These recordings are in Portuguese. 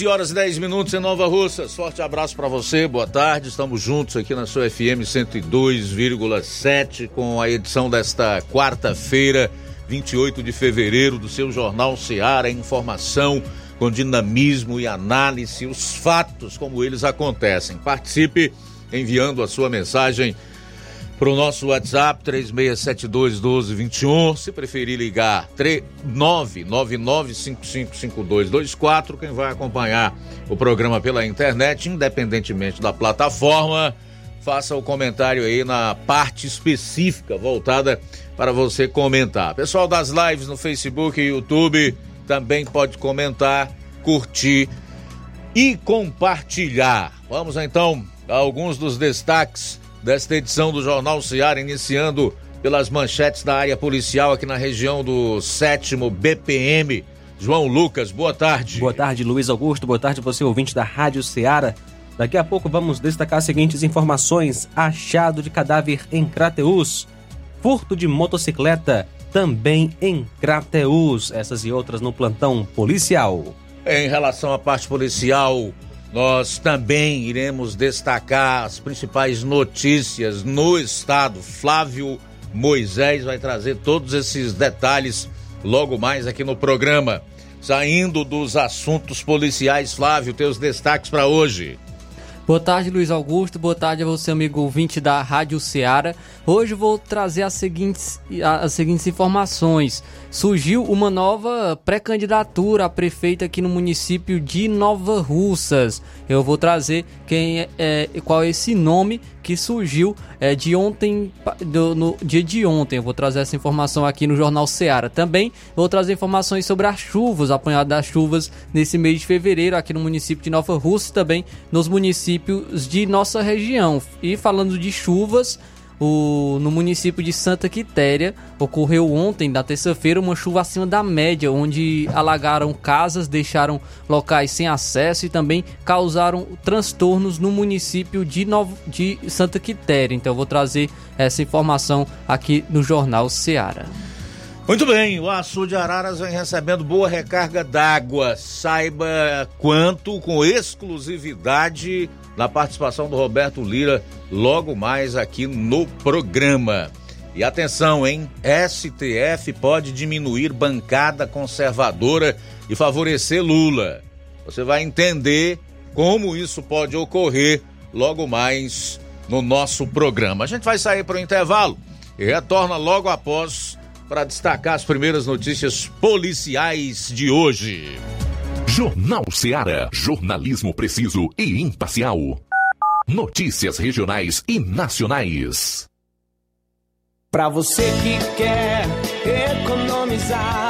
12 horas e 10 minutos em Nova Russas. Forte abraço para você, boa tarde. Estamos juntos aqui na sua FM 102,7 com a edição desta quarta-feira, 28 de fevereiro, do seu Jornal Seara. Informação com dinamismo e análise, os fatos como eles acontecem. Participe enviando a sua mensagem para o nosso WhatsApp 36721221. Se preferir ligar 999555224. Quem vai acompanhar o programa pela internet, independentemente da plataforma, faça o comentário aí na parte específica voltada para você comentar. Pessoal das lives no Facebook e YouTube também pode comentar, curtir e compartilhar. Vamos então a alguns dos destaques desta edição do Jornal Seara, iniciando pelas manchetes da área policial aqui na região do 7 BPM. João Lucas, boa tarde. Boa tarde, Luiz Augusto. Boa tarde, você ouvinte da Rádio Ceará. Daqui a pouco vamos destacar as seguintes informações: achado de cadáver em Crateus, furto de motocicleta também em Crateus. Essas e outras no plantão policial. Em relação à parte policial, nós também iremos destacar as principais notícias no estado. Flávio Moisés vai trazer todos esses detalhes logo mais aqui no programa. Saindo dos assuntos policiais, Flávio, teus destaques para hoje. Boa tarde, Luiz Augusto. Boa tarde a você, amigo ouvinte da Rádio Ceará. Hoje vou trazer as seguintes, as seguintes informações. Surgiu uma nova pré-candidatura a prefeita aqui no município de Nova Russas. Eu vou trazer quem é, é qual é esse nome que surgiu é, de ontem, do, no dia de ontem. Eu vou trazer essa informação aqui no Jornal Ceará. Também vou trazer informações sobre as chuvas, apanhado das chuvas nesse mês de fevereiro aqui no município de Nova Rússia, também nos municípios de nossa região. E falando de chuvas, o, no município de Santa Quitéria ocorreu ontem, na terça-feira, uma chuva acima da média, onde alagaram casas, deixaram locais sem acesso e também causaram transtornos no município de, Novo, de Santa Quitéria. Então eu vou trazer essa informação aqui no Jornal Seara. Muito bem, o açude de Araras vem recebendo boa recarga d'água. Saiba quanto com exclusividade na participação do Roberto Lira logo mais aqui no programa. E atenção, hein? STF pode diminuir bancada conservadora e favorecer Lula. Você vai entender como isso pode ocorrer logo mais no nosso programa. A gente vai sair para o intervalo e retorna logo após para destacar as primeiras notícias policiais de hoje. Jornal Ceará, jornalismo preciso e imparcial. Notícias regionais e nacionais. Para você que quer economizar.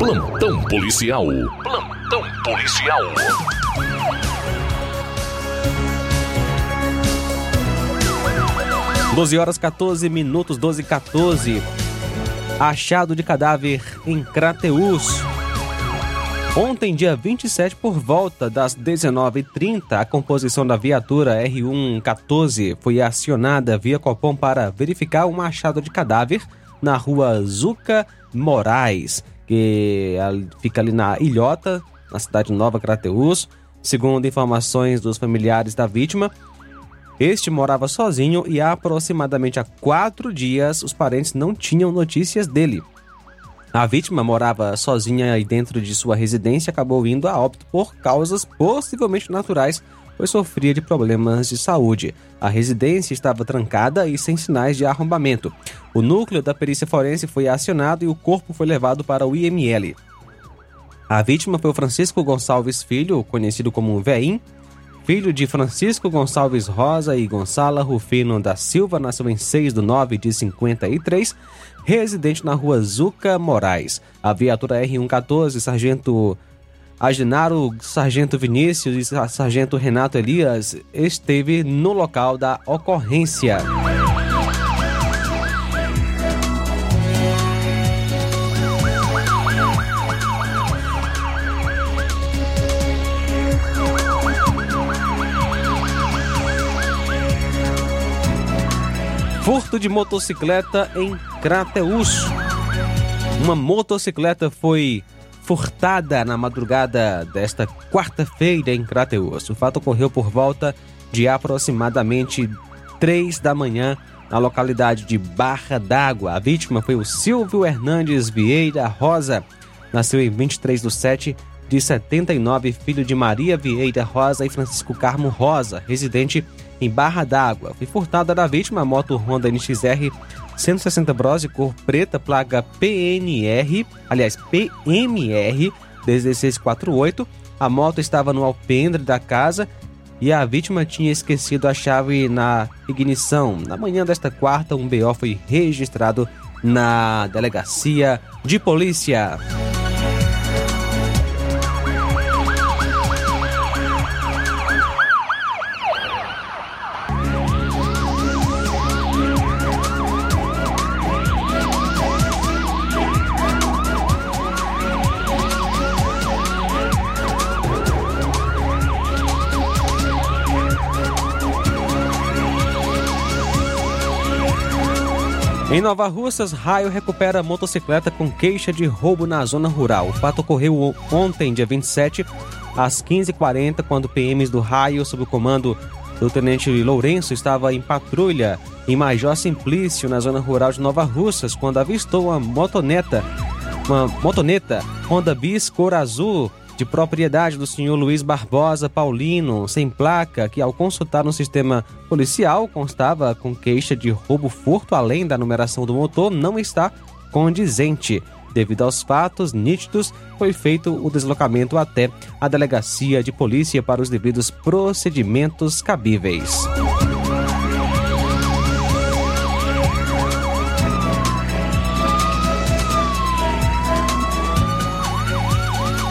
Plantão policial. Plantão policial. Doze horas 14 minutos, 12 e 14. Achado de cadáver em Crateús. Ontem, dia 27, por volta das 19h30, a composição da viatura R114 foi acionada via Copom para verificar um achado de cadáver na rua Zuca Moraes, que fica ali na Ilhota, na cidade Nova Crateús. Segundo informações dos familiares da vítima, este morava sozinho e há aproximadamente há quatro dias os parentes não tinham notícias dele. A vítima morava sozinha aí dentro de sua residência e acabou indo a óbito por causas possivelmente naturais, pois sofria de problemas de saúde. A residência estava trancada e sem sinais de arrombamento. O núcleo da perícia forense foi acionado e o corpo foi levado para o IML. A vítima foi o Francisco Gonçalves Filho, conhecido como Veim, filho de Francisco Gonçalves Rosa e Gonçala Rufino da Silva, nasceu em 6 de 9 de 53, residente na rua Zuca Moraes. A viatura R114, sargento Agenaro, sargento Vinícius e sargento Renato Elias esteve no local da ocorrência. Furto de motocicleta em Crateús. Uma motocicleta foi furtada na madrugada desta quarta-feira em Crateús. O fato ocorreu por volta de aproximadamente 3 da manhã na localidade de Barra d'Água. A vítima foi o Silvio Hernandes Vieira Rosa. Nasceu em 23 de 7 de 79, filho de Maria Vieira Rosa e Francisco Carmo Rosa, residente em Barra d'Água. Foi furtada da vítima a moto Honda NXR 160 Bros de cor preta, placa PNR, aliás, PMR 1648. A moto estava no alpendre da casa e a vítima tinha esquecido a chave na ignição. Na manhã desta quarta, um BO foi registrado na delegacia de polícia. Em Nova Russas, Raio recupera motocicleta com queixa de roubo na zona rural. O fato ocorreu ontem, dia 27, às 15h40, quando PMs do Raio, sob o comando do Tenente Lourenço, estava em patrulha em Major Simplício, na zona rural de Nova Russas, quando avistou uma motoneta, uma motoneta Honda Bis cor azul de propriedade do senhor Luiz Barbosa Paulino, sem placa, que ao consultar no sistema policial constava com queixa de roubo furto, além da numeração do motor, não está condizente. Devido aos fatos nítidos, foi feito o deslocamento até a delegacia de polícia para os devidos procedimentos cabíveis.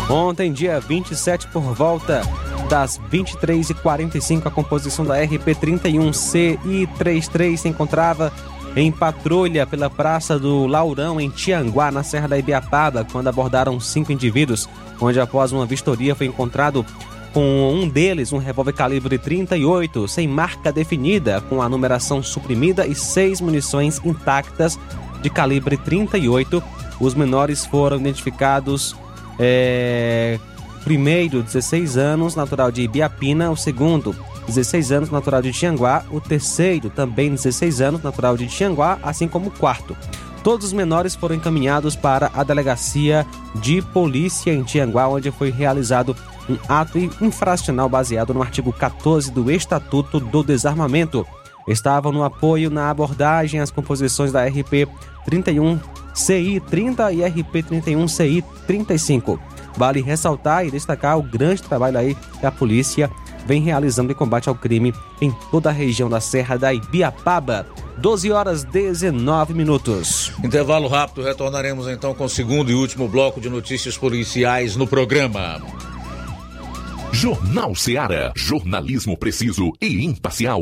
Ontem, dia 27, por volta das 23h45, a composição da RP-31C e 33 se encontrava em patrulha pela Praça do Laurão, em Tianguá, na Serra da Ibiapaba, quando abordaram cinco indivíduos, onde após uma vistoria foi encontrado com um deles um revólver calibre 38, sem marca definida, com a numeração suprimida e seis munições intactas de calibre 38. Os menores foram identificados é, primeiro, 16 anos, natural de Ibiapina. O segundo, 16 anos, natural de Tianguá. O terceiro, também 16 anos, natural de Tianguá, assim como o quarto. Todos os menores foram encaminhados para a delegacia de polícia em Tianguá, onde foi realizado um ato infracional baseado no artigo 14 do Estatuto do Desarmamento. Estavam no apoio na abordagem as composições da RP 31 CI 30 e RP 31 CI 35. Vale ressaltar e destacar o grande trabalho aí que a polícia vem realizando em combate ao crime em toda a região da Serra da Ibiapaba. 12 horas 19 minutos. Intervalo rápido, retornaremos então com o segundo e último bloco de notícias policiais no programa. Jornal Seara. Jornalismo preciso e imparcial.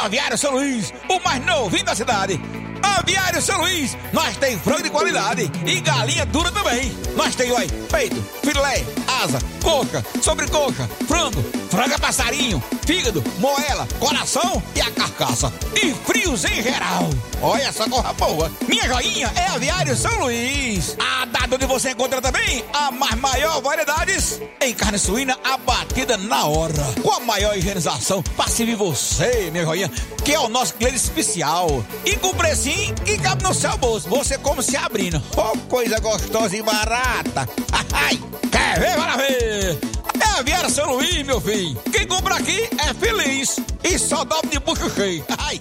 Aviário São Luís, o mais novinho da cidade. Aviário São Luís, nós tem frango de qualidade e galinha dura também. Nós tem, olha, peito, filé, asa, coxa, sobrecoxa, frango, franga passarinho, fígado, moela, coração e a carcaça. E frios em geral. Olha essa corra boa. Minha joinha é Aviário São Luís. A data onde você encontra também a mais maior variedades em carne suína abatida na hora. Com a maior higienização para servir você, minha joinha, que é o nosso cliente especial. E com precinho que cabe no seu bolso. Você come se abrindo. Oh, coisa gostosa e barata. Ai, quer ver? Bora ver. É a São Luís, meu filho. Quem compra aqui é feliz. E só dobra de bucho cheio. Ai.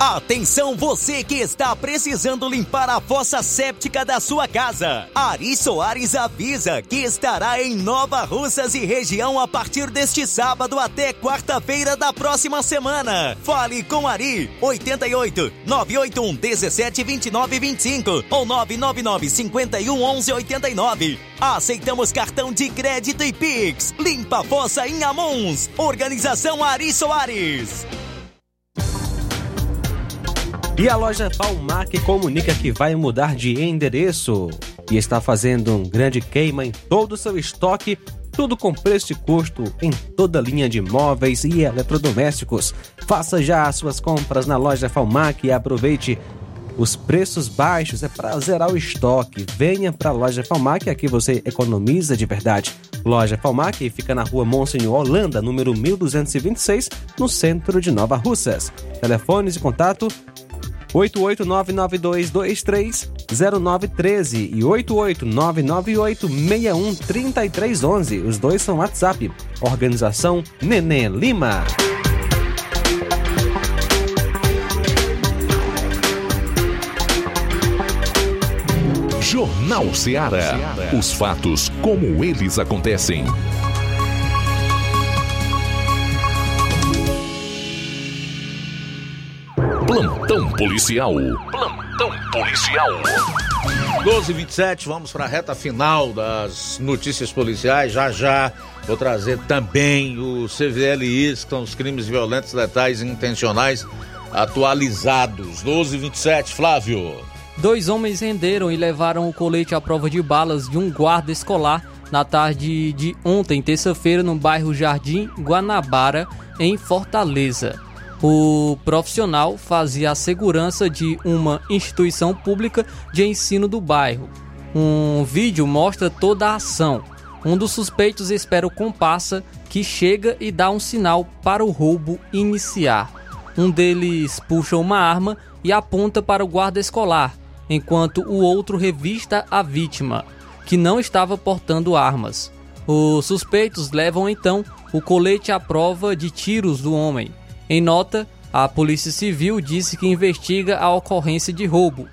Atenção você que está precisando limpar a fossa séptica da sua casa. Ari Soares avisa que estará em Nova Russas e região a partir deste sábado até quarta-feira da próxima semana. Fale com Ari 88 981 17 29 25 ou 999 51 11 89. Aceitamos cartão de crédito e Pix. Limpa a fossa em Amuns. Organização Ari Soares. E a loja Palmac comunica que vai mudar de endereço e está fazendo um grande queima em todo o seu estoque, tudo com preço e custo em toda a linha de móveis e eletrodomésticos. Faça já as suas compras na loja Palmac e aproveite os preços baixos é para zerar o estoque. Venha para a loja Falmac, aqui você economiza de verdade. Loja Falmac fica na rua Monsenhor Holanda, número 1226, no centro de Nova Russas. Telefones de contato 88992230913 e 88998613311. Os dois são WhatsApp. Organização Neném Lima. Jornal Ceará. Os fatos como eles acontecem. Plantão policial. Plantão policial. 12 27 vamos para a reta final das notícias policiais. Já já vou trazer também o CVLIs, que são os crimes violentos, letais e intencionais atualizados. 12 27 Flávio. Dois homens renderam e levaram o colete à prova de balas de um guarda escolar na tarde de ontem, terça-feira, no bairro Jardim Guanabara, em Fortaleza. O profissional fazia a segurança de uma instituição pública de ensino do bairro. Um vídeo mostra toda a ação. Um dos suspeitos espera o comparsa que chega e dá um sinal para o roubo iniciar. Um deles puxa uma arma e aponta para o guarda escolar, enquanto o outro revista a vítima, que não estava portando armas. Os suspeitos levam então o colete à prova de tiros do homem. Em nota, a Polícia Civil disse que investiga a ocorrência de roubo.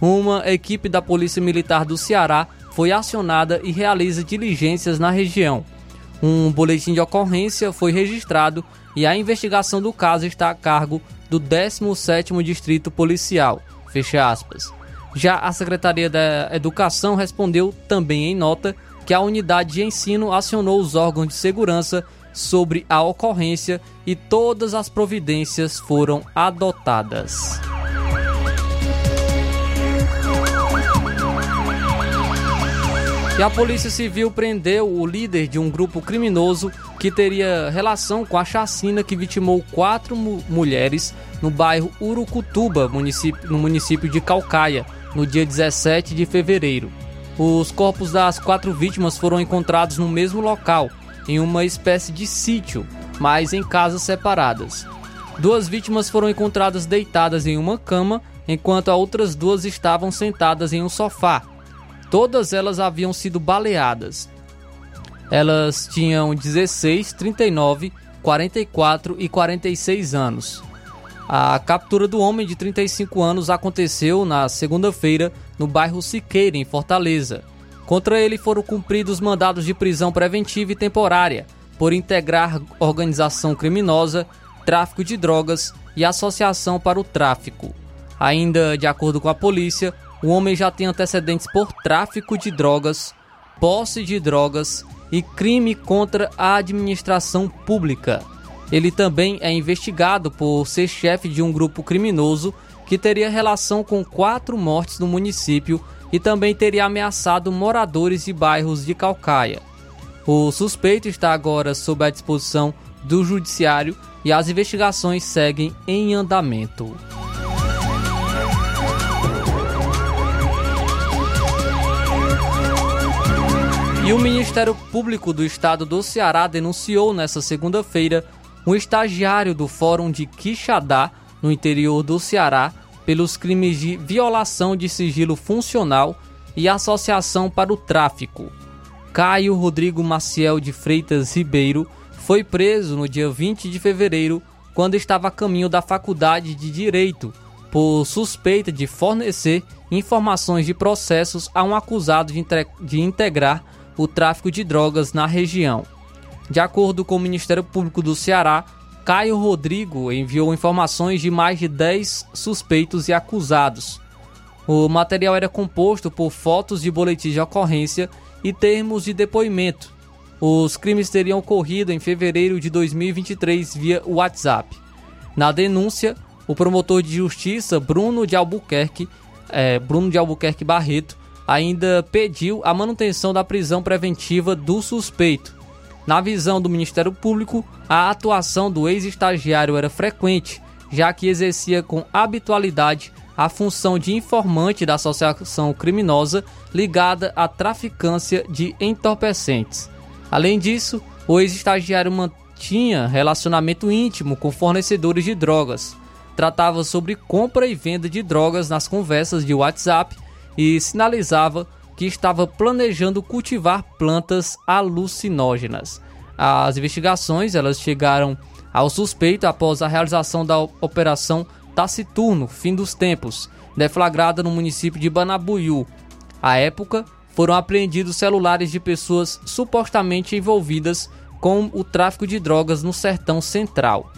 Uma equipe da Polícia Militar do Ceará foi acionada e realiza diligências na região. Um boletim de ocorrência foi registrado e a investigação do caso está a cargo do 17º Distrito Policial. Fecha aspas. Já a Secretaria da Educação respondeu também em nota que a unidade de ensino acionou os órgãos de segurança sobre a ocorrência e todas as providências foram adotadas. E a Polícia Civil prendeu o líder de um grupo criminoso que teria relação com a chacina que vitimou quatro mu mulheres no bairro Urucutuba, município, no município de Calcaia, no dia 17 de fevereiro. Os corpos das quatro vítimas foram encontrados no mesmo local, em uma espécie de sítio, mas em casas separadas. Duas vítimas foram encontradas deitadas em uma cama, enquanto as outras duas estavam sentadas em um sofá. Todas elas haviam sido baleadas. Elas tinham 16, 39, 44 e 46 anos. A captura do homem de 35 anos aconteceu na segunda-feira no bairro Siqueira, em Fortaleza. Contra ele foram cumpridos mandados de prisão preventiva e temporária por integrar organização criminosa, tráfico de drogas e associação para o tráfico. Ainda de acordo com a polícia, o homem já tem antecedentes por tráfico de drogas, posse de drogas e crime contra a administração pública. Ele também é investigado por ser chefe de um grupo criminoso que teria relação com quatro mortes no município e também teria ameaçado moradores de bairros de Calcaia. O suspeito está agora sob a disposição do judiciário e as investigações seguem em andamento. E o Ministério Público do Estado do Ceará denunciou nesta segunda-feira um estagiário do Fórum de Quixadá, no interior do Ceará, pelos crimes de violação de sigilo funcional e associação para o tráfico. Caio Rodrigo Maciel de Freitas Ribeiro foi preso no dia 20 de fevereiro, quando estava a caminho da Faculdade de Direito, por suspeita de fornecer informações de processos a um acusado de, de integrar o tráfico de drogas na região. De acordo com o Ministério Público do Ceará, Caio Rodrigo enviou informações de mais de 10 suspeitos e acusados. O material era composto por fotos de boletins de ocorrência e termos de depoimento. Os crimes teriam ocorrido em fevereiro de 2023 via WhatsApp. Na denúncia, o promotor de justiça Bruno de Albuquerque, é, Bruno de Albuquerque Barreto, ainda pediu a manutenção da prisão preventiva do suspeito. Na visão do Ministério Público, a atuação do ex-estagiário era frequente, já que exercia com habitualidade a função de informante da associação criminosa ligada à traficância de entorpecentes. Além disso, o ex-estagiário mantinha relacionamento íntimo com fornecedores de drogas. Tratava sobre compra e venda de drogas nas conversas de WhatsApp e sinalizava que estava planejando cultivar plantas alucinógenas. As investigações elas chegaram ao suspeito após a realização da operação Taciturno, fim dos tempos, deflagrada no município de Banabuiú. À época, foram apreendidos celulares de pessoas supostamente envolvidas com o tráfico de drogas no sertão central.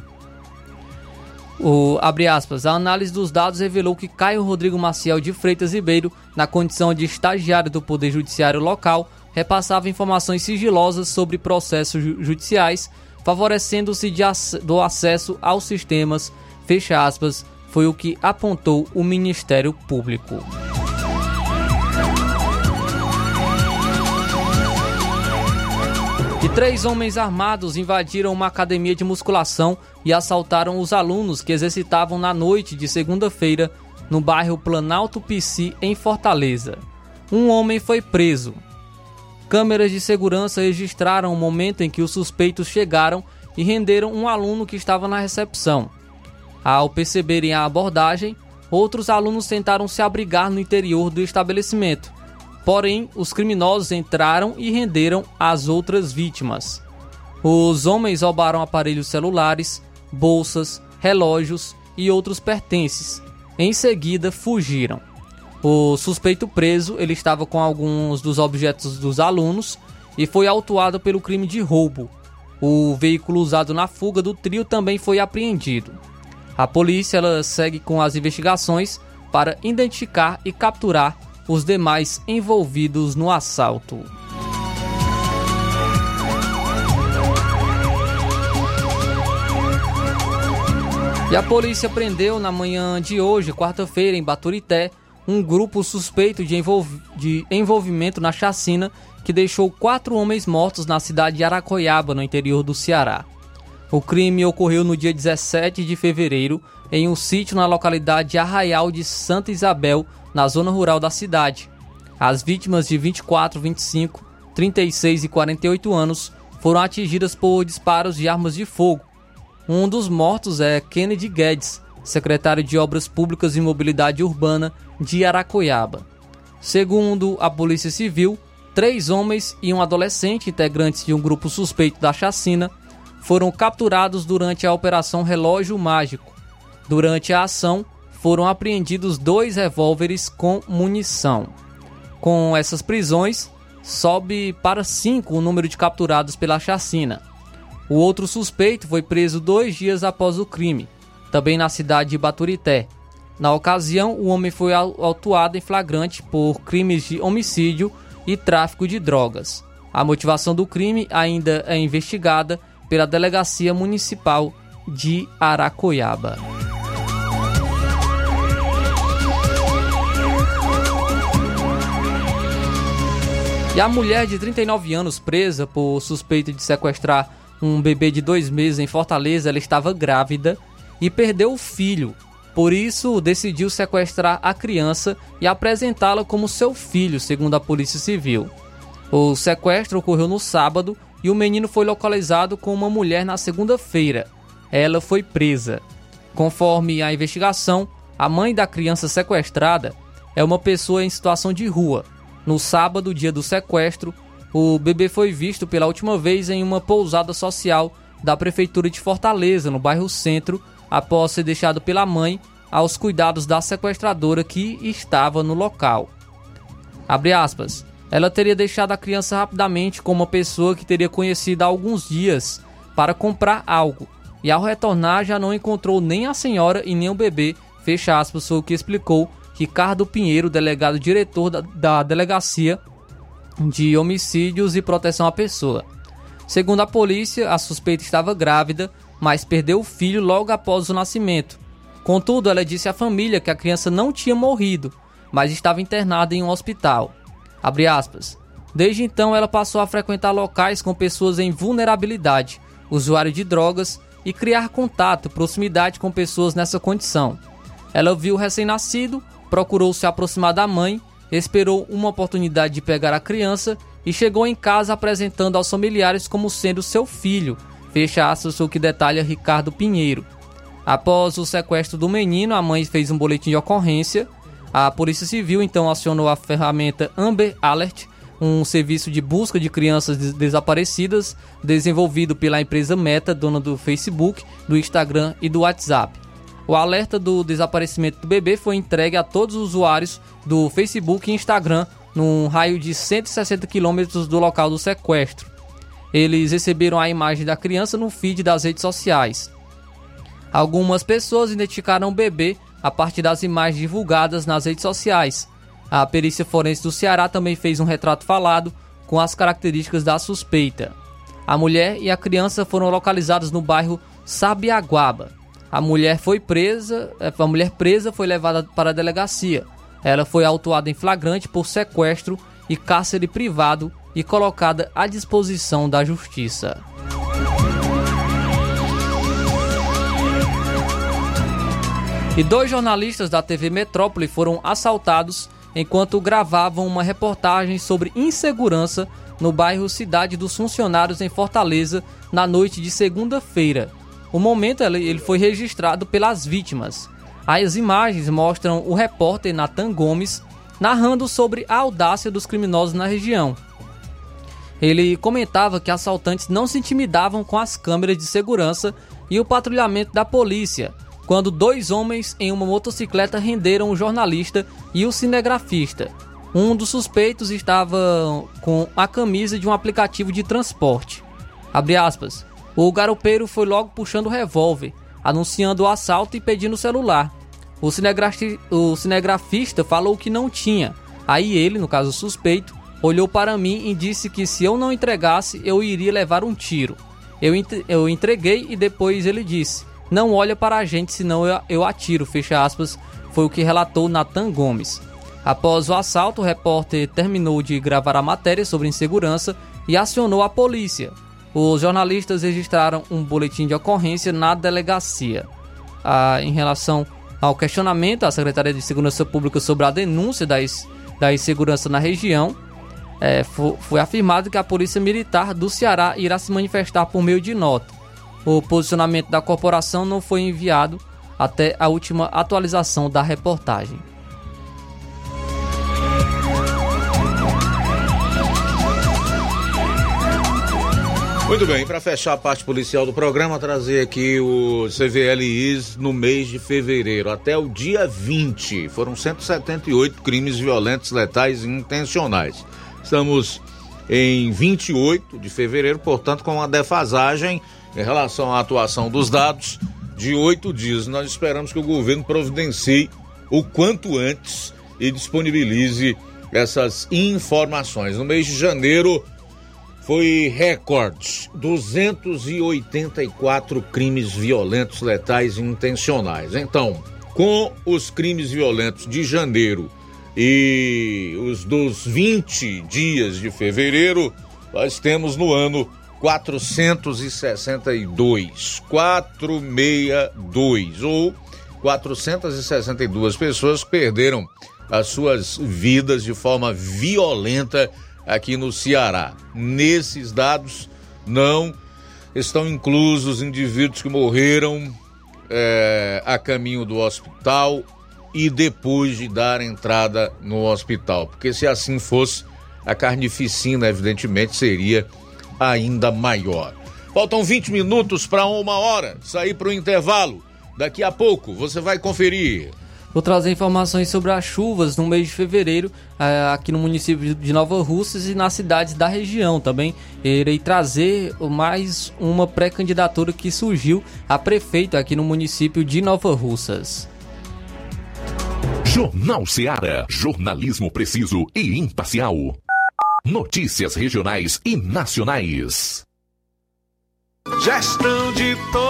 O, abre aspas, a análise dos dados revelou que Caio Rodrigo Maciel de Freitas Ribeiro, na condição de estagiário do Poder Judiciário local, repassava informações sigilosas sobre processos judiciais, favorecendo-se do acesso aos sistemas, fecha aspas, foi o que apontou o Ministério Público. Três homens armados invadiram uma academia de musculação e assaltaram os alunos que exercitavam na noite de segunda-feira no bairro Planalto Pici, em Fortaleza. Um homem foi preso. Câmeras de segurança registraram o momento em que os suspeitos chegaram e renderam um aluno que estava na recepção. Ao perceberem a abordagem, outros alunos tentaram se abrigar no interior do estabelecimento Porém, os criminosos entraram e renderam as outras vítimas. Os homens roubaram aparelhos celulares, bolsas, relógios e outros pertences. Em seguida, fugiram. O suspeito preso, ele estava com alguns dos objetos dos alunos e foi autuado pelo crime de roubo. O veículo usado na fuga do trio também foi apreendido. A polícia ela segue com as investigações para identificar e capturar os demais envolvidos no assalto. E a polícia prendeu na manhã de hoje, quarta-feira, em Baturité, um grupo suspeito de, envolv de, envolvimento na chacina que deixou quatro homens mortos na cidade de Aracoiaba, no interior do Ceará. O crime ocorreu no dia 17 de fevereiro em um sítio na localidade de Arraial de Santa Isabel, na zona rural da cidade. As vítimas de 24, 25, 36 e 48 anos foram atingidas por disparos de armas de fogo. Um dos mortos é Kennedy Guedes, secretário de Obras Públicas e Mobilidade Urbana de Aracoiaba. Segundo a Polícia Civil, três homens e um adolescente, integrantes de um grupo suspeito da chacina, foram capturados durante a Operação Relógio Mágico. Durante a ação, foram apreendidos dois revólveres com munição. Com essas prisões, sobe para cinco o número de capturados pela chacina. O outro suspeito foi preso dois dias após o crime, também na cidade de Baturité. Na ocasião, o homem foi autuado em flagrante por crimes de homicídio e tráfico de drogas. A motivação do crime ainda é investigada pela Delegacia Municipal de Aracoiaba. E a mulher de 39 anos presa por suspeita de sequestrar um bebê de dois meses em Fortaleza, ela estava grávida e perdeu o filho. Por isso, decidiu sequestrar a criança e apresentá-la como seu filho, segundo a Polícia Civil. O sequestro ocorreu no sábado e o menino foi localizado com uma mulher na segunda-feira. Ela foi presa. Conforme a investigação, a mãe da criança sequestrada é uma pessoa em situação de rua. No sábado, dia do sequestro, o bebê foi visto pela última vez em uma pousada social da Prefeitura de Fortaleza, no bairro Centro, após ser deixado pela mãe aos cuidados da sequestradora que estava no local. Aspas. Ela teria deixado a criança rapidamente com uma pessoa que teria conhecido há alguns dias para comprar algo, e ao retornar já não encontrou nem a senhora e nem o bebê, fecha aspas, foi o que explicou Ricardo Pinheiro, delegado diretor da, da Delegacia de Homicídios e Proteção à Pessoa. Segundo a polícia, a suspeita estava grávida, mas perdeu o filho logo após o nascimento. Contudo, ela disse à família que a criança não tinha morrido, mas estava internada em um hospital. Desde então, ela passou a frequentar locais com pessoas em vulnerabilidade, usuário de drogas e criar contato, proximidade com pessoas nessa condição. Ela viu o recém-nascido, procurou se aproximar da mãe, esperou uma oportunidade de pegar a criança e chegou em casa apresentando aos familiares como sendo seu filho, fecha aspas o que detalha Ricardo Pinheiro. Após o sequestro do menino, a mãe fez um boletim de ocorrência a Polícia Civil então acionou a ferramenta Amber Alert, um serviço de busca de crianças desaparecidas desenvolvido pela empresa Meta, dona do Facebook, do Instagram e do WhatsApp. O alerta do desaparecimento do bebê foi entregue a todos os usuários do Facebook e Instagram num raio de 160 quilômetros do local do sequestro. Eles receberam a imagem da criança no feed das redes sociais. Algumas pessoas identificaram o bebê a partir das imagens divulgadas nas redes sociais. A perícia forense do Ceará também fez um retrato falado com as características da suspeita. A mulher e a criança foram localizados no bairro Sabiaguaba. A mulher foi presa, eh, a mulher presa foi levada para a delegacia. Ela foi autuada em flagrante por sequestro e cárcere privado e colocada à disposição da justiça. E dois jornalistas da TV Metrópole foram assaltados enquanto gravavam uma reportagem sobre insegurança no bairro Cidade dos Funcionários em Fortaleza na noite de segunda-feira. O momento ele foi registrado pelas vítimas. As imagens mostram o repórter Nathan Gomes narrando sobre a audácia dos criminosos na região. Ele comentava que assaltantes não se intimidavam com as câmeras de segurança e o patrulhamento da polícia, quando dois homens em uma motocicleta renderam o jornalista e o cinegrafista. Um dos suspeitos estava com a camisa de um aplicativo de transporte. Aspas, o garupeiro foi logo puxando o revólver, anunciando o assalto e pedindo o celular. O, cinegrafi o cinegrafista falou que não tinha. Aí ele, no caso suspeito, olhou para mim e disse que se eu não entregasse, eu iria levar um tiro. Eu, eu entreguei e depois ele disse: não olha para a gente, senão eu, eu atiro, fecha aspas, foi o que relatou Nathan Gomes. Após o assalto, o repórter terminou de gravar a matéria sobre insegurança e acionou a polícia. Os jornalistas registraram um boletim de ocorrência na delegacia. Ah, em relação ao questionamento à Secretaria de Segurança Pública sobre a denúncia da, da insegurança na região, é, foi, foi afirmado que a Polícia Militar do Ceará irá se manifestar por meio de nota. O posicionamento da corporação não foi enviado até a última atualização da reportagem. Muito bem, para fechar a parte policial do programa, trazer aqui o CVLIs no mês de fevereiro. Até o dia 20, foram 178 crimes violentos, letais e intencionais. Estamos em 28 de fevereiro, portanto, com uma defasagem em relação à atuação dos dados de oito dias. Nós esperamos que o governo providencie o quanto antes e disponibilize essas informações. No mês de janeiro foi recorde: 284 crimes violentos, letais e intencionais. Então, com os crimes violentos de janeiro E os dos 20 dias de fevereiro, nós temos no ano 462. 462 ou 462 pessoas perderam as suas vidas de forma violenta aqui no Ceará. Nesses dados não estão inclusos indivíduos que morreram é, a caminho do hospital e depois de dar entrada no hospital. Porque se assim fosse, a carnificina, evidentemente, seria ainda maior. Faltam 20 minutos para uma hora. Sair para o intervalo. Daqui a pouco você vai conferir. Vou trazer informações sobre as chuvas no mês de fevereiro aqui no município de Nova Russas e nas cidades da região. Também irei trazer mais uma pré-candidatura que surgiu a prefeito aqui no município de Nova Russas. Jornal Seara. Jornalismo preciso e imparcial. Notícias regionais e nacionais. Gestão de todos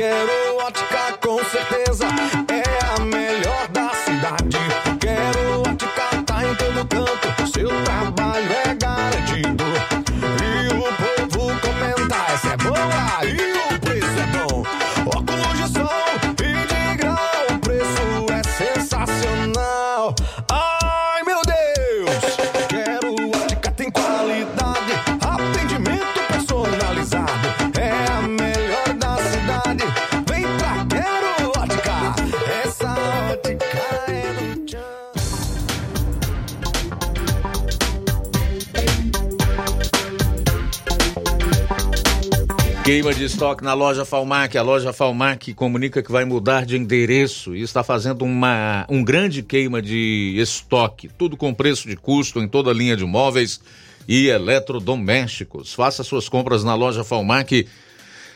A De estoque na loja Falmac. A loja Falmac comunica que vai mudar de endereço e está fazendo uma, um grande queima de estoque. Tudo com preço de custo em toda a linha de móveis e eletrodomésticos. Faça suas compras na loja Falmac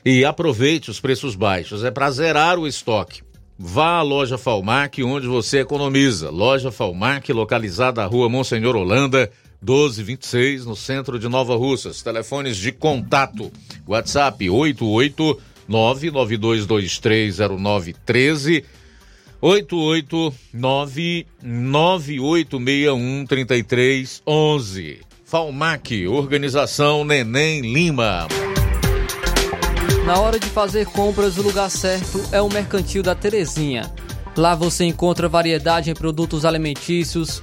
e aproveite os preços baixos. É para zerar o estoque. Vá à loja Falmac, onde você economiza. Loja Falmac, localizada na rua Monsenhor Holanda, 1226, no centro de Nova Russas. Telefones de contato: WhatsApp 88992230913, 88998613311. Falmac, Organização Neném Lima. Na hora de fazer compras, o lugar certo é o Mercantil da Terezinha. Lá você encontra variedade em produtos alimentícios,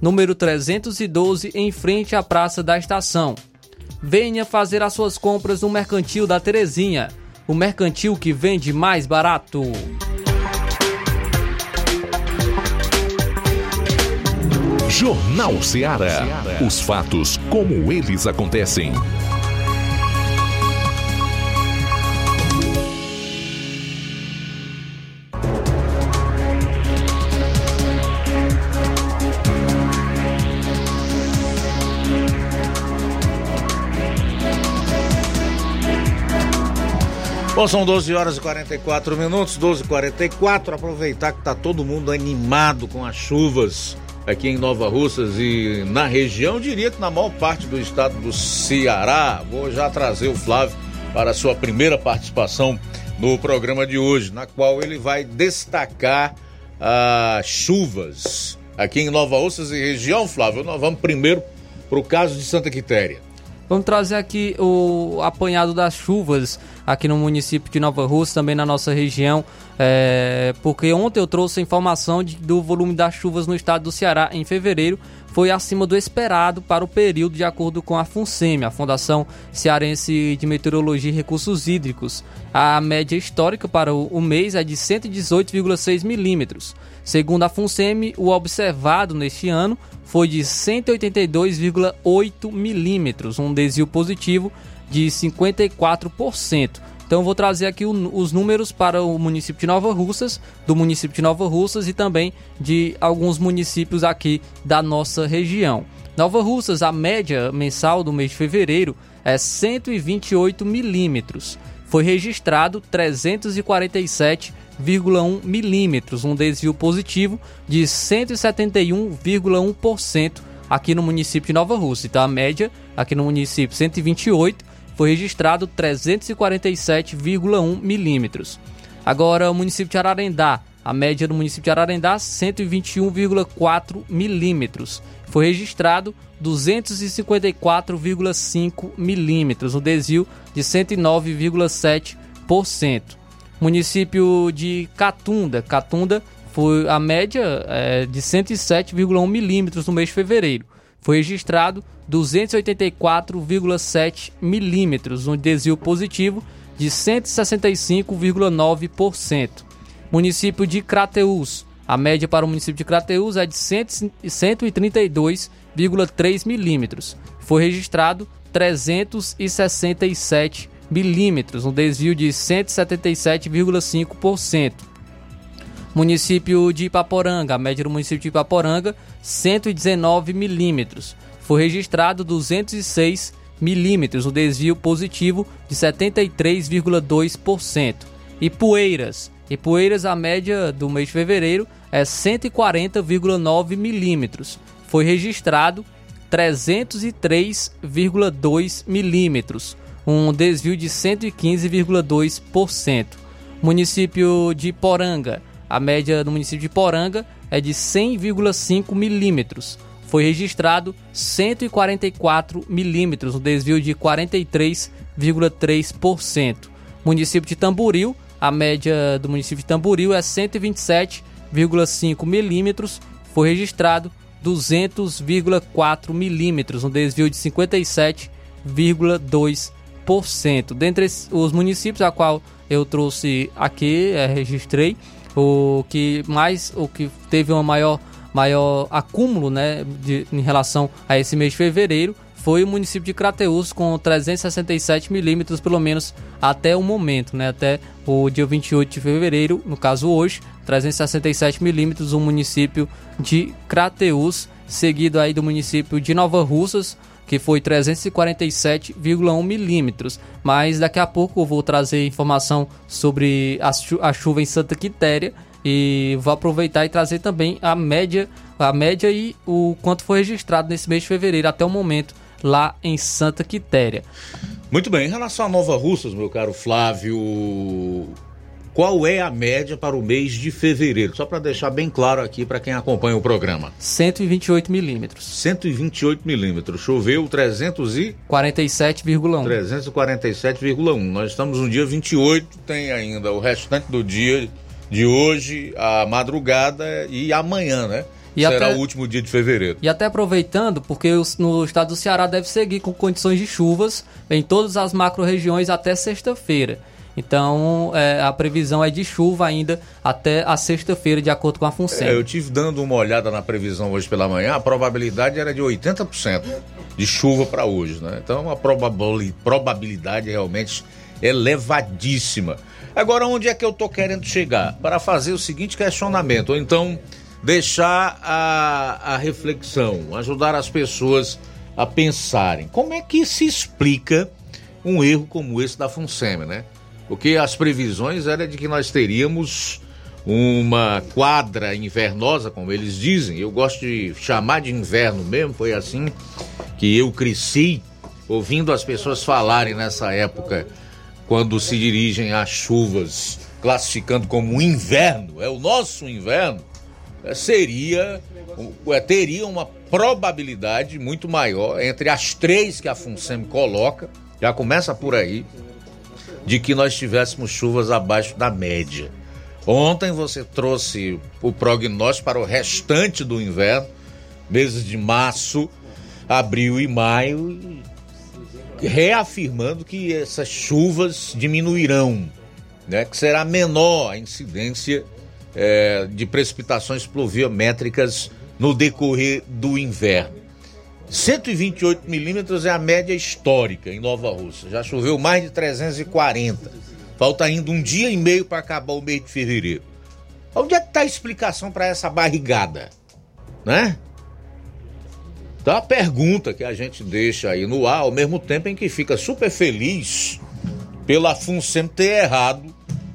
número 312, em frente à Praça da Estação. Venha fazer as suas compras no Mercantil da Terezinha, o mercantil que vende mais barato. Jornal Seara. Os fatos como eles acontecem. Bom, são 12 horas e 44 minutos, 12 e 44 Aproveitar que está todo mundo animado com as chuvas aqui em Nova Russas e na região. Diria que na maior parte do estado do Ceará. Vou já trazer o Flávio para a sua primeira participação no programa de hoje, na qual ele vai destacar as chuvas aqui em Nova Russas e região, Flávio. Nós vamos primeiro para o caso de Santa Quitéria. Vamos trazer aqui o apanhado das chuvas aqui no município de Nova Rússia, também na nossa região, é, porque ontem eu trouxe a informação de, do volume das chuvas no estado do Ceará em fevereiro foi acima do esperado para o período, de acordo com a FUNSEMI, a Fundação Cearense de Meteorologia e Recursos Hídricos. A média histórica para o, mês é de 118,6 milímetros. Segundo a FUNSEMI, o observado neste ano foi de 182,8 milímetros, um desvio positivo de 54%. Então vou trazer aqui o, os números para o município de Nova Russas, do município de Nova Russas e também de alguns municípios aqui da nossa região. Nova Russas, a média mensal do mês de fevereiro é 128 milímetros. Foi registrado 347,1 milímetros, um desvio positivo de 171,1% aqui no município de Nova Russa. Então a média aqui no município 128 foi registrado 347,1 milímetros. Agora, o município de Ararendá, a média do município de Ararendá, 121,4 milímetros. Foi registrado 254,5 milímetros, um desvio de 109,7%. Município de Catunda, Catunda foi a média é, de 107,1 milímetros no mês de fevereiro. Foi registrado 284,7 milímetros, um desvio positivo de 165,9%. Município de Crateús. A média para o município de Crateús é de 132,3 milímetros. Foi registrado 367 milímetros, um desvio de 177,5%. Município de Ipaporanga, a média do município de Ipaporanga, 119 milímetros foi registrado 206 milímetros, um desvio positivo de 73,2%. E Poeiras, e Poeiras a média do mês de fevereiro é 140,9 milímetros. Foi registrado 303,2 milímetros, um desvio de 115,2%. Município de Poranga, a média do município de Poranga é de 100,5 milímetros foi registrado 144 milímetros, um desvio de 43,3%. Município de Tamboril, a média do município de Tamboril é 127,5 milímetros, foi registrado 200,4 milímetros, um desvio de 57,2%. Dentre os municípios a qual eu trouxe aqui, é, registrei, o que mais, o que teve uma maior maior acúmulo né, de, em relação a esse mês de fevereiro foi o município de Crateús com 367 milímetros, pelo menos até o momento, né, até o dia 28 de fevereiro, no caso hoje, 367 milímetros, o município de Crateús, seguido aí do município de Nova Russas, que foi 347,1 milímetros. Mas daqui a pouco eu vou trazer informação sobre a, chu a chuva em Santa Quitéria e vou aproveitar e trazer também a média, a média e o quanto foi registrado nesse mês de fevereiro até o momento lá em Santa Quitéria. Muito bem, em relação a Nova Russas, meu caro Flávio, qual é a média para o mês de fevereiro? Só para deixar bem claro aqui para quem acompanha o programa. 128 milímetros. 128 milímetros. Choveu 347,1. 347,1. Nós estamos no dia 28, tem ainda o restante do dia de hoje, a madrugada e amanhã, né? E Será até, o último dia de fevereiro. E até aproveitando, porque no estado do Ceará deve seguir com condições de chuvas em todas as macro-regiões até sexta-feira. Então, é, a previsão é de chuva ainda até a sexta-feira, de acordo com a função. É, eu tive dando uma olhada na previsão hoje pela manhã, a probabilidade era de 80% de chuva para hoje, né? Então, a probabilidade realmente elevadíssima. Agora, onde é que eu estou querendo chegar? Para fazer o seguinte questionamento, ou então deixar a, a reflexão, ajudar as pessoas a pensarem. Como é que se explica um erro como esse da FUNSEMI, né? Porque as previsões eram de que nós teríamos uma quadra invernosa, como eles dizem. Eu gosto de chamar de inverno mesmo, foi assim que eu cresci ouvindo as pessoas falarem nessa época, quando se dirigem às chuvas, classificando como inverno, é o nosso inverno, é, seria, é, teria uma probabilidade muito maior entre as três que a FUNSEM coloca, já começa por aí, de que nós tivéssemos chuvas abaixo da média. Ontem você trouxe o prognóstico para o restante do inverno, meses de março, abril e maio, reafirmando que essas chuvas diminuirão, né? que será menor a incidência é, de precipitações pluviométricas no decorrer do inverno. 128 milímetros é a média histórica em Nova Rússia. Já choveu mais de 340. Falta ainda um dia e meio para acabar o mês de fevereiro. Onde é que está a explicação para essa barrigada? Né? Então a pergunta que a gente deixa aí no ar, ao mesmo tempo em que fica super feliz pela FUNSEM ter errado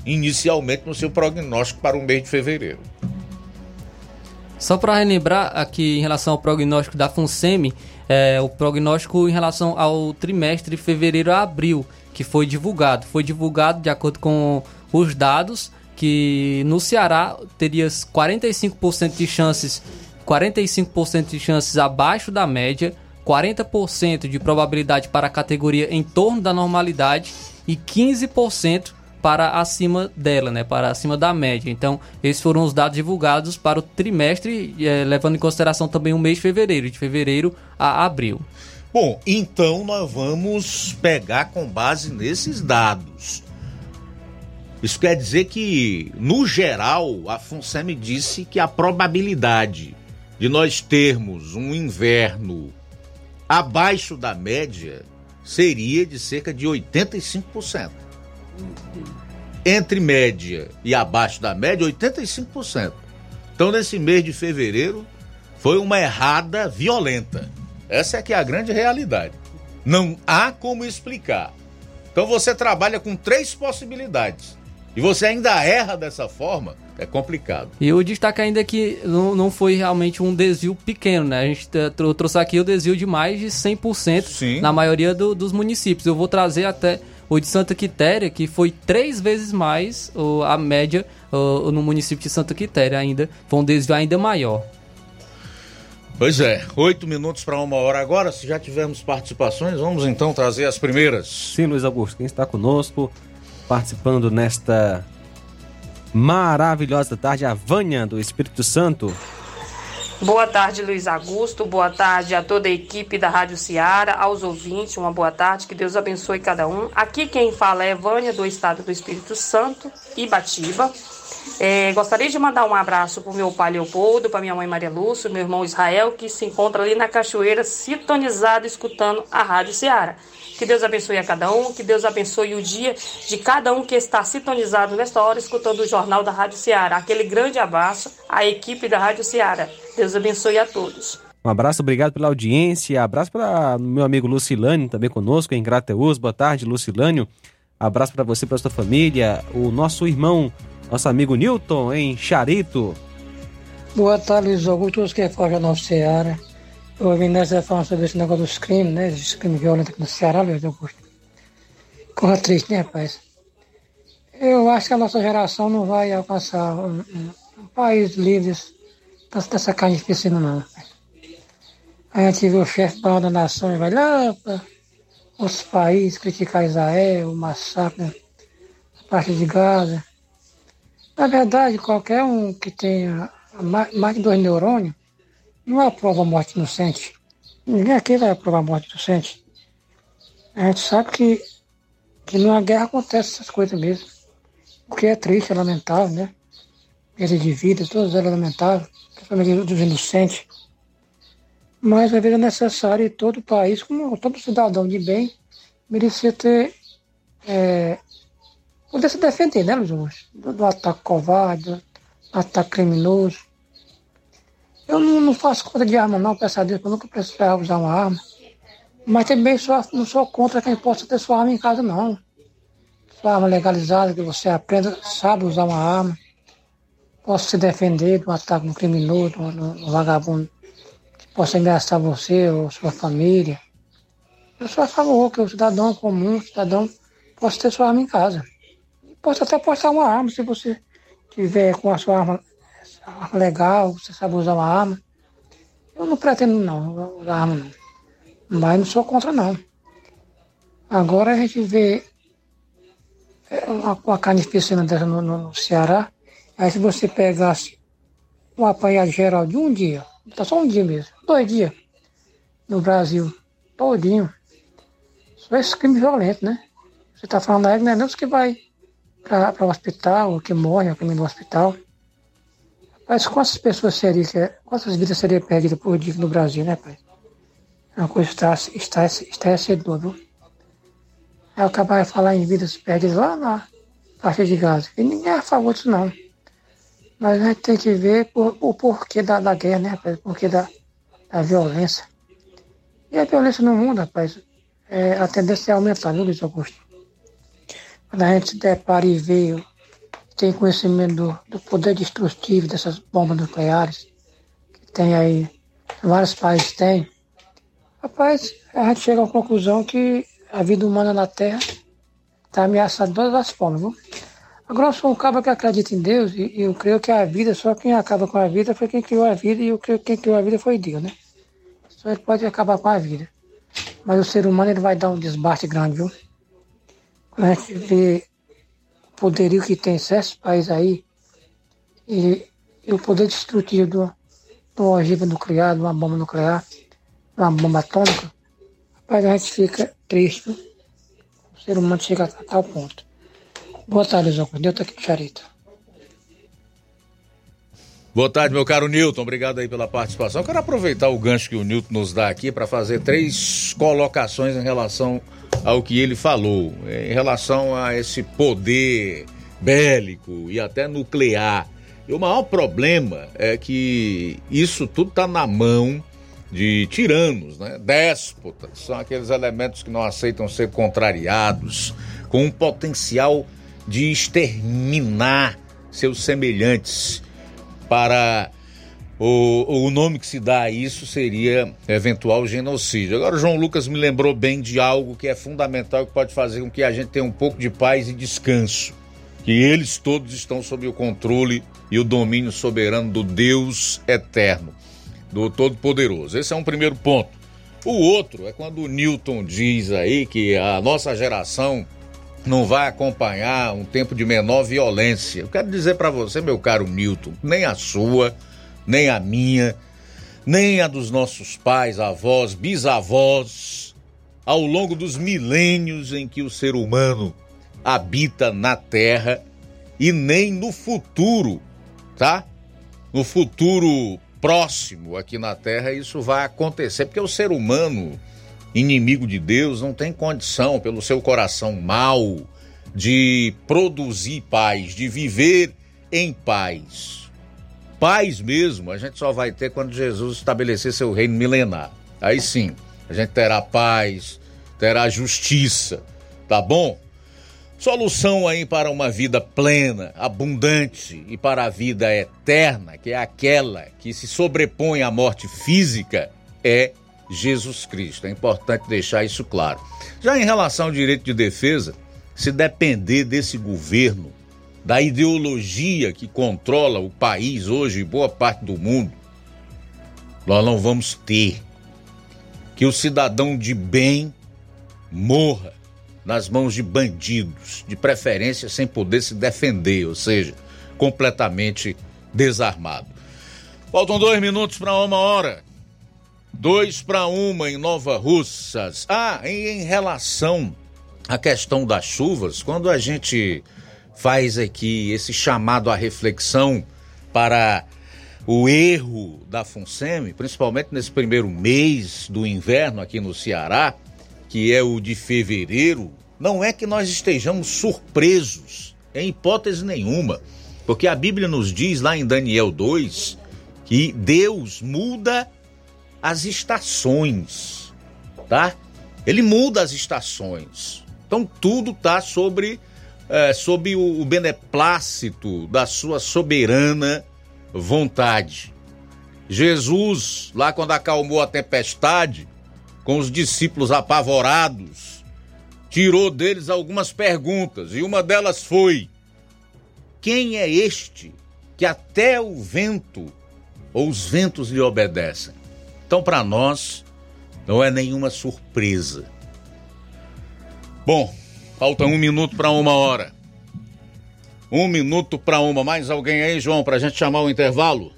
inicialmente no seu prognóstico para o mês de fevereiro. Só para relembrar aqui em relação ao prognóstico da FUNSEMI, é, o prognóstico em relação ao trimestre de fevereiro a abril que foi divulgado. Foi divulgado de acordo com os dados que no Ceará teria 45% de chances, 45% de chances abaixo da média, 40% de probabilidade para a categoria em torno da normalidade e 15% para acima dela, né, para acima da média. Então, esses foram os dados divulgados para o trimestre, eh, levando em consideração também o mês de fevereiro, de fevereiro a abril. Bom, então nós vamos pegar com base nesses dados. Isso quer dizer que, no geral, a FUNSEMI disse que a probabilidade de nós termos um inverno abaixo da média seria de cerca de 85%. Entre média e abaixo da média, 85%. Então, nesse mês de fevereiro, foi uma errada violenta. Essa é que é a grande realidade. Não há como explicar. Então você trabalha com três possibilidades e você ainda erra dessa forma, é complicado. E o destaque ainda é que não, não foi realmente um desvio pequeno, né? A gente trouxe aqui o desvio de mais de 100% Sim. na maioria do, dos municípios. Eu vou trazer até o de Santa Quitéria, que foi três vezes mais a média no município de Santa Quitéria ainda. Foi um desvio ainda maior. Pois é, oito minutos para uma hora agora. Se já tivermos participações, vamos então trazer as primeiras. Sim, Luiz Augusto, quem está conosco, participando nesta maravilhosa tarde, a Vânia do Espírito Santo. Boa tarde, Luiz Augusto. Boa tarde a toda a equipe da Rádio Ceará, aos ouvintes. Uma boa tarde, que Deus abençoe cada um. Aqui quem fala é Vânia, do Estado do Espírito Santo, Ibatiba. É, gostaria de mandar um abraço para o meu pai Leopoldo, para minha mãe Maria Lúcia, meu irmão Israel, que se encontra ali na cachoeira, sintonizado, escutando a Rádio Ceará. Que Deus abençoe a cada um, que Deus abençoe o dia de cada um que está sintonizado nesta hora, escutando o jornal da Rádio Ceará. Aquele grande abraço à equipe da Rádio Ceará. Deus abençoe a todos. Um abraço, obrigado pela audiência. Abraço para meu amigo Lucilânio, também conosco em Grateus. Boa tarde, Lucilânio. Abraço para você, para sua família. O nosso irmão nosso amigo Newton em Charito. Boa tarde, Luiz Augusto, que é Forja Nova Ceará. Eu vim nessa falando sobre esse negócio dos crimes, né? Esses crimes violentos aqui no Ceará, Luiz Augusto. Coisa triste, né, rapaz? Eu acho que a nossa geração não vai alcançar um, um, país livre dessa carnificina, não. A gente vê o chefe da nação e vai lá para outros países criticar Israel, o massacre, a parte de Gaza. Na verdade, qualquer um que tenha mais de dois neurônios não aprova a morte inocente. Ninguém aqui vai aprovar a morte inocente. A gente sabe que, que numa guerra acontece essas coisas mesmo. O que é triste, é lamentável, né? Perda de vida, todas elas lamentáveis, principalmente dos inocentes. Mas a vida é necessária e todo país, como todo cidadão de bem, merecia ter é, poder se defender, né, Luiz? Do, do ataque covarde, do ataque criminoso. Eu não, não faço conta de arma, não, peço a Deus, eu nunca precisava usar uma arma. Mas também sou, não sou contra quem possa ter sua arma em casa, não. sua arma legalizada, que você aprenda, sabe usar uma arma, possa se defender de um ataque de um criminoso, um, de um vagabundo, que possa ameaçar você ou sua família. Eu sou a favor que o cidadão comum, o cidadão, possa ter sua arma em casa. Possa até postar uma arma, se você tiver com a sua arma, legal, você sabe usar uma arma. Eu não pretendo não usar arma não. Mas não sou contra não. Agora a gente vê é, uma, carnificina dessa no, no, no Ceará, aí se você pegasse um apanhado geral de um dia, tá só um dia mesmo, dois dias, no Brasil, todinho, só esse crime violento, né? Você tá falando aí, não é nem os que vai para o hospital, ou que morre, ou que no hospital. Mas quantas pessoas seriam, quantas vidas seriam perdidas por dia no Brasil, né, pai? É uma coisa excedor, viu? Aí acabar de falar em vidas perdidas lá na faixa de Gaza. E ninguém é a favor disso, não. Mas a gente tem que ver por, o porquê da, da guerra, né, rapaz? O porquê da, da violência. E a violência no mundo, rapaz, é, a tendência é aumentar, viu, Luiz Augusto? Quando a gente se depara e vê, tem conhecimento do, do poder destrutivo dessas bombas nucleares, que tem aí, vários países têm, rapaz, a gente chega à conclusão que a vida humana na Terra está ameaçada de todas as formas, viu? Agora eu sou um cara que acredita em Deus e, eu creio que a vida, só quem acaba com a vida foi quem criou a vida e eu creio que quem criou a vida foi Deus, né? Só ele pode acabar com a vida. Mas o ser humano ele vai dar um desbaste grande, viu? Quando a gente vê poderio que tem certos países aí e, e, o poder destrutivo do, do ogiva nuclear, de uma bomba nuclear, uma bomba atômica, rapaz, a gente fica triste. O ser humano chega a tal ponto. Boa tarde, Zé Deus tá aqui de Charito. Boa tarde, meu caro Newton. Obrigado aí pela participação. Quero aproveitar o gancho que o Newton nos dá aqui para fazer três colocações em relação ao que ele falou, em relação a esse poder bélico e até nuclear. E o maior problema é que isso tudo está na mão de tiranos, né? déspotas, são aqueles elementos que não aceitam ser contrariados, com um potencial de exterminar seus semelhantes. Para o, o nome que se dá a isso seria eventual genocídio. Agora, João Lucas me lembrou bem de algo que é fundamental, que pode fazer com que a gente tenha um pouco de paz e descanso. Que eles todos estão sob o controle e o domínio soberano do Deus eterno do Todo-Poderoso. Esse é um primeiro ponto. O outro é quando o Newton diz aí que a nossa geração não vai acompanhar um tempo de menor violência. Eu quero dizer para você, meu caro Newton, nem a sua, nem a minha, nem a dos nossos pais, avós, bisavós, ao longo dos milênios em que o ser humano habita na Terra e nem no futuro, tá? No futuro próximo aqui na Terra, isso vai acontecer, porque o ser humano, inimigo de Deus, não tem condição, pelo seu coração mau, de produzir paz, de viver em paz. Paz mesmo, a gente só vai ter quando Jesus estabelecer seu reino milenar. Aí sim, a gente terá paz, terá justiça, tá bom? Solução aí para uma vida plena, abundante e para a vida eterna, que é aquela que se sobrepõe à morte física, é Jesus Cristo. É importante deixar isso claro. Já em relação ao direito de defesa, se depender desse governo, da ideologia que controla o país hoje e boa parte do mundo, nós não vamos ter que o cidadão de bem morra nas mãos de bandidos, de preferência sem poder se defender, ou seja, completamente desarmado. Faltam dois minutos para uma hora. Dois para uma em Nova Russas. Ah, e em relação à questão das chuvas, quando a gente faz aqui esse chamado à reflexão para o erro da FUNSEMI, principalmente nesse primeiro mês do inverno aqui no Ceará, que é o de fevereiro, não é que nós estejamos surpresos, em hipótese nenhuma, porque a Bíblia nos diz lá em Daniel 2 que Deus muda as estações, tá? Ele muda as estações. Então tudo está sobre é, sob o, o beneplácito da sua soberana vontade. Jesus, lá quando acalmou a tempestade, com os discípulos apavorados, tirou deles algumas perguntas e uma delas foi: Quem é este que até o vento ou os ventos lhe obedecem? Então, para nós, não é nenhuma surpresa. Bom, falta um minuto para uma hora. Um minuto para uma. Mais alguém aí, João, para a gente chamar o intervalo?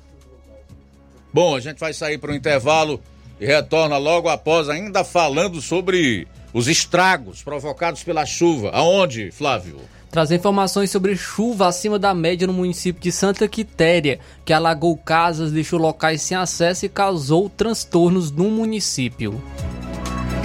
Bom, a gente vai sair para o intervalo e retorna logo após, ainda falando sobre os estragos provocados pela chuva. Aonde, Flávio? Trazer informações sobre chuva acima da média no município de Santa Quitéria, que alagou casas, deixou locais sem acesso e causou transtornos no município.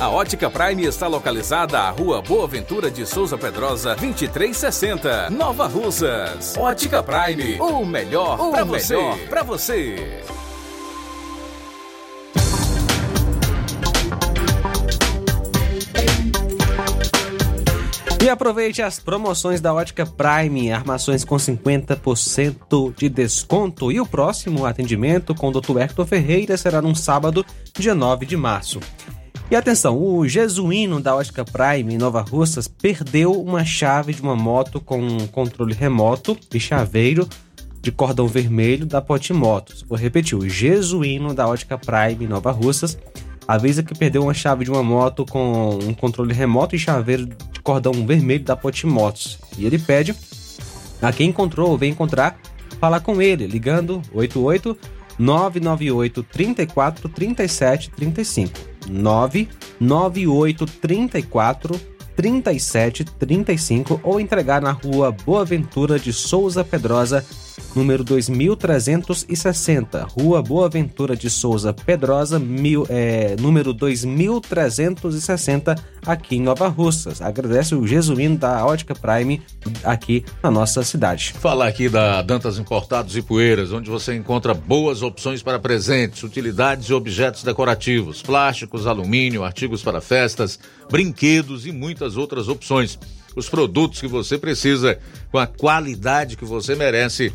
A Ótica Prime está localizada à Rua Boa Ventura de Souza Pedrosa, 2360, Nova Russas. Ótica Prime, o melhor para você. Pra você. E aproveite as promoções da Ótica Prime, armações com 50% de desconto. E o próximo atendimento com o Dr. Hector Ferreira será no sábado, dia 9 de março. E atenção, o Jesuíno da Ótica Prime em Nova Russas perdeu uma chave de uma moto com um controle remoto e chaveiro de cordão vermelho da Potimotos. Vou repetir, o Jesuíno da Ótica Prime Nova Russas avisa que perdeu uma chave de uma moto com um controle remoto e chaveiro de cordão vermelho da Potimotos. E ele pede a quem encontrou ou vem encontrar, falar com ele, ligando 88 998 34 37 35. 998 34 37 35 ou entregar na rua Boa Ventura de Souza Pedrosa, número 2360. Rua Boa Ventura de Souza Pedrosa, mil, é, número 2360, aqui em Nova Russas. Agradece o Jesuíno da Ótica Prime aqui na nossa cidade. Falar aqui da Dantas Importados e Poeiras, onde você encontra boas opções para presentes, utilidades e objetos decorativos, plásticos, alumínio, artigos para festas, brinquedos e muitas outras opções. Os produtos que você precisa com a qualidade que você merece.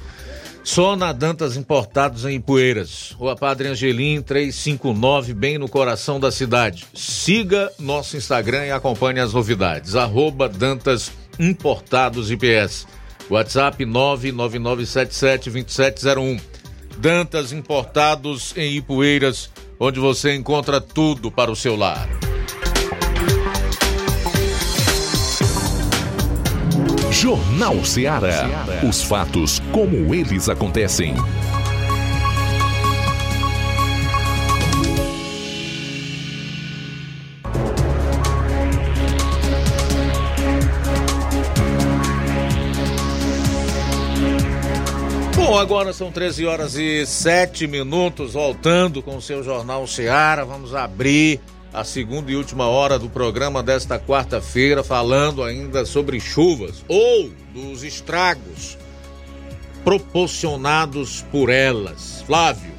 Só na Dantas Importados em Ipueiras. Rua Padre Angelim 359, bem no coração da cidade. Siga nosso Instagram e acompanhe as novidades. Arroba Dantas Importados IPS. WhatsApp 999772701. Dantas Importados em Ipueiras, onde você encontra tudo para o seu lar. Jornal Ceará. Os fatos como eles acontecem. Bom, agora são 13 horas e 7 minutos, voltando com o seu Jornal Ceará. Vamos abrir a segunda e última hora do programa desta quarta-feira, falando ainda sobre chuvas ou dos estragos proporcionados por elas. Flávio.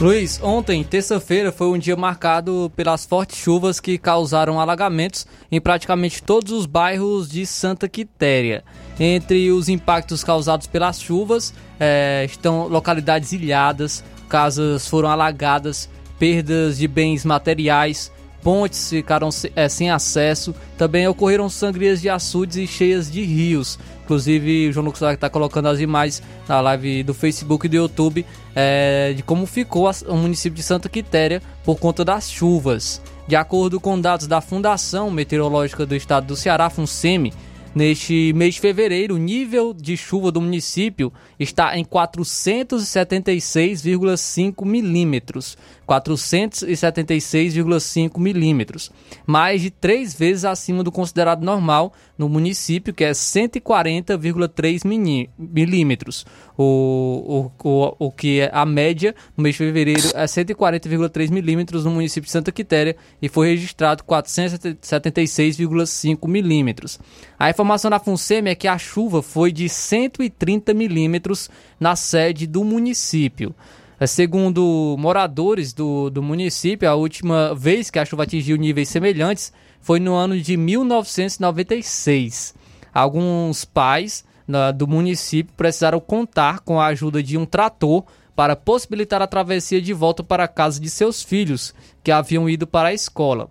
Luiz, ontem, terça-feira, foi um dia marcado pelas fortes chuvas que causaram alagamentos em praticamente todos os bairros de Santa Quitéria. Entre os impactos causados pelas chuvas é, estão localidades ilhadas, casas foram alagadas, perdas de bens materiais, pontes ficaram é, sem acesso, também ocorreram sangrias de açudes e cheias de rios. Inclusive, o João Lucas está colocando as imagens na live do Facebook e do YouTube é, de como ficou o município de Santa Quitéria por conta das chuvas. De acordo com dados da Fundação Meteorológica do Estado do Ceará, FUNSEMI, Neste mês de fevereiro, o nível de chuva do município está em 476,5 milímetros. 476,5 milímetros, mais de três vezes acima do considerado normal no município, que é 140,3 milímetros. O, o, o, o que é a média no mês de fevereiro é 140,3 milímetros no município de Santa Quitéria e foi registrado 476,5 milímetros. A informação da FUNSEMI é que a chuva foi de 130 milímetros na sede do município. É, segundo moradores do, do município, a última vez que a chuva atingiu níveis semelhantes foi no ano de 1996. Alguns pais na, do município precisaram contar com a ajuda de um trator para possibilitar a travessia de volta para a casa de seus filhos, que haviam ido para a escola.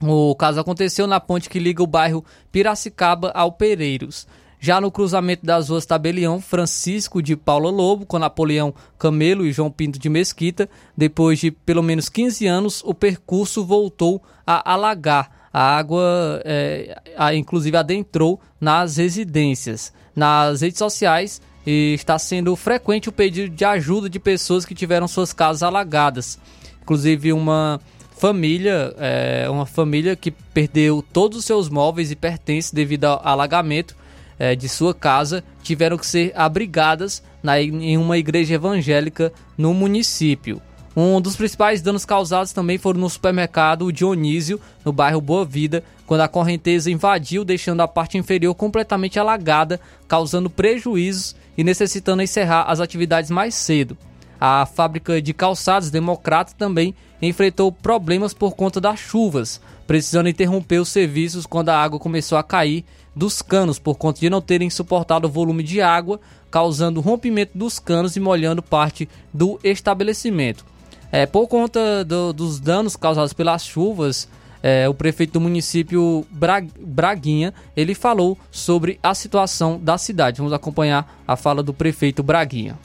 O caso aconteceu na ponte que liga o bairro Piracicaba ao Pereiros. Já no cruzamento das ruas Tabelião, Francisco de Paula Lobo com Napoleão Camelo e João Pinto de Mesquita, depois de pelo menos 15 anos, o percurso voltou a alagar. A água, é, a, inclusive, adentrou nas residências. Nas redes sociais, está sendo frequente o pedido de ajuda de pessoas que tiveram suas casas alagadas. Inclusive, uma família, é, uma família que perdeu todos os seus móveis e pertences devido ao alagamento é, de sua casa, tiveram que ser abrigadas na, em uma igreja evangélica no município. Um dos principais danos causados também foram no supermercado Dionísio, no bairro Boa Vida, quando a correnteza invadiu, deixando a parte inferior completamente alagada, causando prejuízos e necessitando encerrar as atividades mais cedo. A fábrica de calçados Democrata também enfrentou problemas por conta das chuvas, precisando interromper os serviços quando a água começou a cair dos canos por conta de não terem suportado o volume de água, causando rompimento dos canos e molhando parte do estabelecimento. É, por conta do, dos danos causados pelas chuvas, é, o prefeito do município Bra Braguinha, ele falou sobre a situação da cidade. Vamos acompanhar a fala do prefeito Braguinha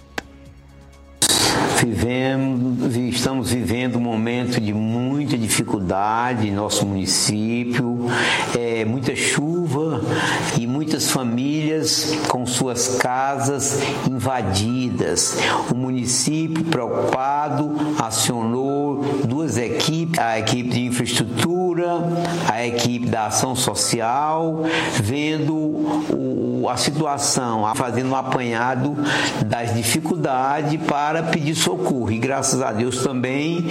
vivemos, estamos vivendo um momento de muita dificuldade em nosso município, é, muita chuva e muitas famílias com suas casas invadidas. O município, preocupado, acionou duas equipes, a equipe de infraestrutura, a equipe da ação social, vendo o, a situação, fazendo um apanhado das dificuldades para pedir socorro. E graças a Deus também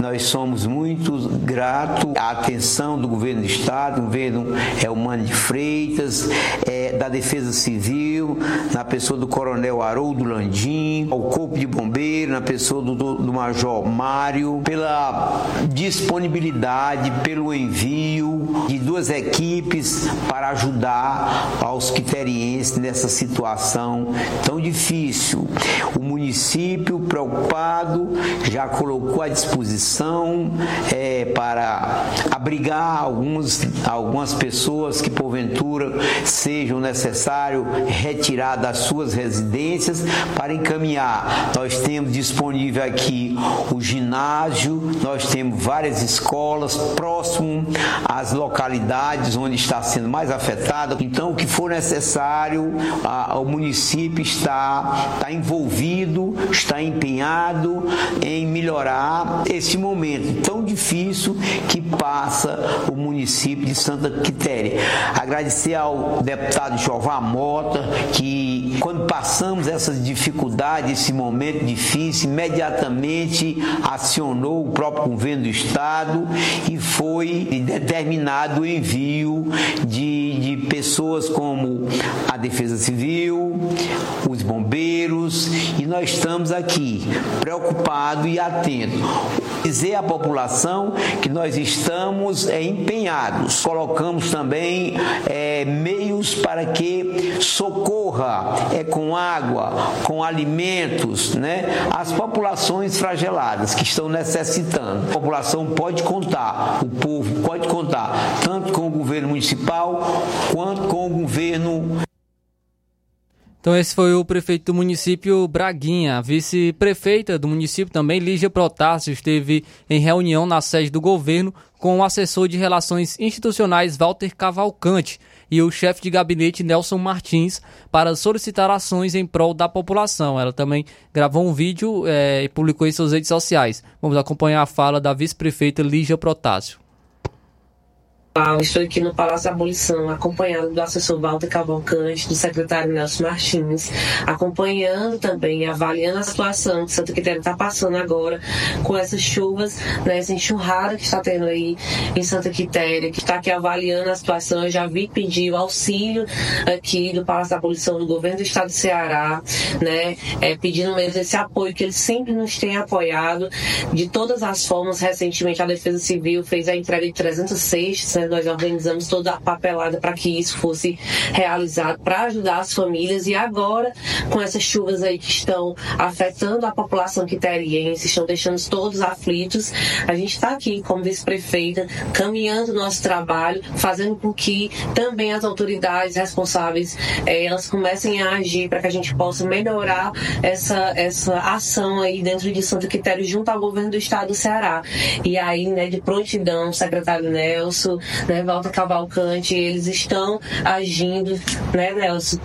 nós somos muito gratos à atenção do governo do estado, do governo é, Humano de Freitas, é, da Defesa Civil, na pessoa do Coronel Haroldo Landim, ao Corpo de Bombeiro, na pessoa do, do, do Major Mário, pela disponibilidade, pelo envio de duas equipes para ajudar aos quiterienses nessa situação tão difícil. O município preocupado já colocou à disposição é, para abrigar alguns, algumas pessoas que porventura sejam necessário retirar das suas residências para encaminhar. Nós temos disponível aqui o ginásio, nós temos várias escolas próximo às localidades onde está sendo mais afetada. Então, o que for necessário, a, o município está, está envolvido, está empenhado em melhorar esse momento tão difícil que passa o município de Santa Quitéria. Agradecer ao deputado Jová Mota, que quando passamos essas dificuldades, esse momento difícil, imediatamente acionou o próprio governo do estado e foi determinado o envio de, de pessoas como a Defesa Civil, os bombeiros, e nós estamos aqui preocupado e atento. Dizer à população que nós estamos é, empenhados, colocamos também é, meios para que socorra é, com água, com alimentos, né, as populações flageladas que estão necessitando. A população pode contar, o povo pode contar, tanto com o governo municipal quanto com o governo então esse foi o prefeito do município Braguinha. A vice-prefeita do município também, Lígia Protásio, esteve em reunião na sede do governo com o assessor de relações institucionais Walter Cavalcante e o chefe de gabinete Nelson Martins para solicitar ações em prol da população. Ela também gravou um vídeo é, e publicou em suas redes sociais. Vamos acompanhar a fala da vice-prefeita Lígia Protásio. Estou aqui no Palácio da Abolição, acompanhado do assessor Walter Cavalcante, do secretário Nelson Martins, acompanhando também, avaliando a situação que Santa Quitéria está passando agora com essas chuvas, né, essa enxurrada que está tendo aí em Santa Quitéria, que está aqui avaliando a situação. Eu já vi pedir o auxílio aqui do Palácio da Abolição do governo do estado do Ceará, né, é, pedindo mesmo esse apoio que eles sempre nos têm apoiado de todas as formas. Recentemente, a Defesa Civil fez a entrega de 306 né, nós organizamos toda a papelada para que isso fosse realizado, para ajudar as famílias. E agora, com essas chuvas aí que estão afetando a população quiteriense, estão deixando todos aflitos, a gente está aqui como vice-prefeita, caminhando nosso trabalho, fazendo com que também as autoridades responsáveis eh, elas comecem a agir para que a gente possa melhorar essa, essa ação aí dentro de Santo Quitério junto ao governo do estado do Ceará. E aí, né, de prontidão, o secretário Nelson, né, Walter Cavalcante, eles estão agindo, né, Nelson?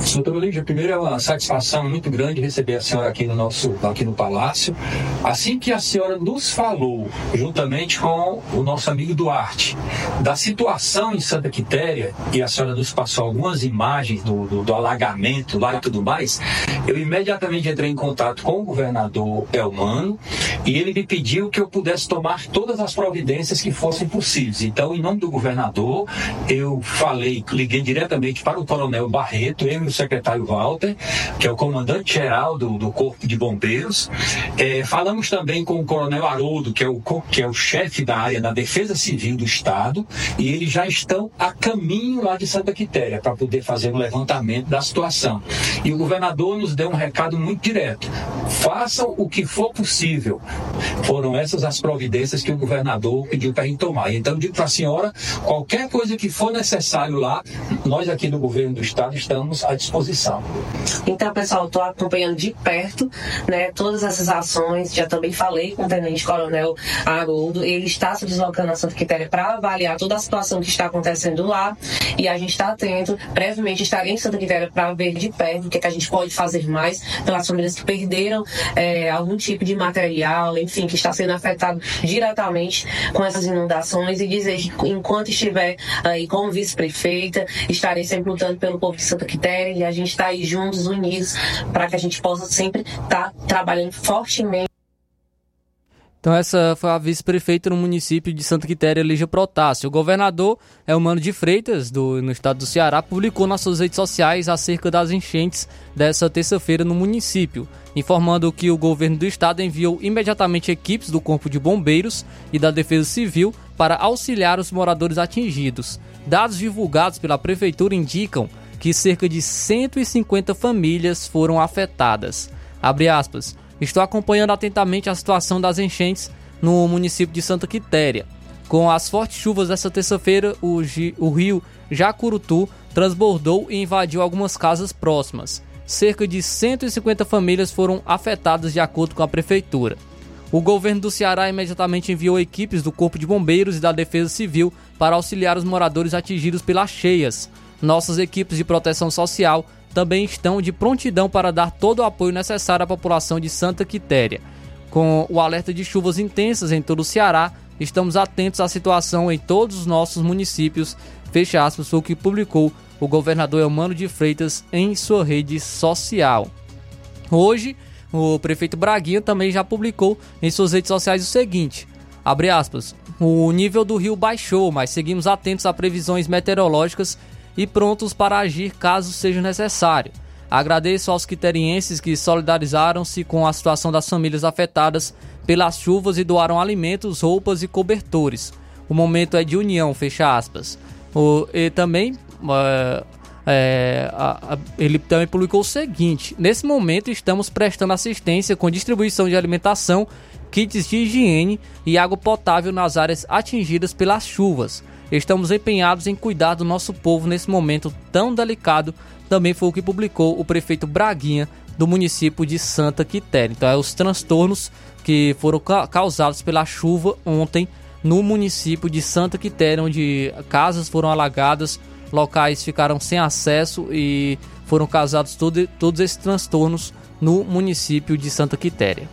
Doutora Lígia, primeiro é uma satisfação muito grande receber a senhora aqui no nosso aqui no Palácio. Assim que a senhora nos falou, juntamente com o nosso amigo Duarte, da situação em Santa Quitéria, e a senhora nos passou algumas imagens do, do, do alagamento lá e tudo mais, eu imediatamente entrei em contato com o governador Elmano e ele me pediu que eu pudesse tomar todas as providências que fossem possíveis. Então, em nome do governador, eu falei, liguei diretamente para o coronel Barreto, eu secretário Walter, que é o comandante-geral do, do Corpo de Bombeiros. É, falamos também com o coronel Haroldo, que é o, que é o chefe da área da Defesa Civil do Estado, e eles já estão a caminho lá de Santa Quitéria para poder fazer um levantamento da situação. E o governador nos deu um recado muito direto: façam o que for possível. Foram essas as providências que o governador pediu para a gente tomar. Então, digo para a senhora: qualquer coisa que for necessário lá, nós aqui do governo do Estado estamos à disposição. Então, pessoal, estou acompanhando de perto né, todas essas ações. Já também falei com o Tenente Coronel Haroldo. Ele está se deslocando a Santa Quitéria para avaliar toda a situação que está acontecendo lá. E a gente está atento. Brevemente estarei em Santa Quitéria para ver de perto o que, é que a gente pode fazer mais pelas famílias que perderam é, algum tipo de material, enfim, que está sendo afetado diretamente com essas inundações. E dizer que enquanto estiver aí como vice-prefeita, estarei sempre lutando pelo povo de Santa Quitéria e a gente está aí juntos, unidos, para que a gente possa sempre estar trabalhando fortemente. Então essa foi a vice-prefeita no município de Santa Quitéria, Lígia Protásio. O governador é o Mano de Freitas, do, no estado do Ceará, publicou nas suas redes sociais acerca das enchentes dessa terça-feira no município, informando que o governo do estado enviou imediatamente equipes do Corpo de Bombeiros e da Defesa Civil para auxiliar os moradores atingidos. Dados divulgados pela prefeitura indicam que cerca de 150 famílias foram afetadas. Aspas. Estou acompanhando atentamente a situação das enchentes no município de Santa Quitéria. Com as fortes chuvas dessa terça-feira, o, o rio Jacurutu transbordou e invadiu algumas casas próximas. Cerca de 150 famílias foram afetadas de acordo com a prefeitura. O governo do Ceará imediatamente enviou equipes do Corpo de Bombeiros e da Defesa Civil para auxiliar os moradores atingidos pelas cheias. Nossas equipes de proteção social também estão de prontidão para dar todo o apoio necessário à população de Santa Quitéria. Com o alerta de chuvas intensas em todo o Ceará, estamos atentos à situação em todos os nossos municípios. Fecha aspas, foi o que publicou o governador Elmano de Freitas em sua rede social. Hoje, o prefeito Braguinha também já publicou em suas redes sociais o seguinte: abre aspas, o nível do rio baixou, mas seguimos atentos a previsões meteorológicas e prontos para agir caso seja necessário. Agradeço aos quiterienses que solidarizaram-se com a situação das famílias afetadas pelas chuvas e doaram alimentos, roupas e cobertores. O momento é de união, fecha aspas. O, e também é, a- a- ele também publicou o seguinte: Nesse momento estamos prestando assistência com distribuição de alimentação, kits de higiene e água potável nas áreas atingidas pelas chuvas. Estamos empenhados em cuidar do nosso povo nesse momento tão delicado. Também foi o que publicou o prefeito Braguinha do município de Santa Quitéria. Então, é os transtornos que foram ca- causados pela chuva ontem no município de Santa Quitéria, onde casas foram alagadas, locais ficaram sem acesso e foram causados todo- todos esses transtornos no município de Santa Quitéria.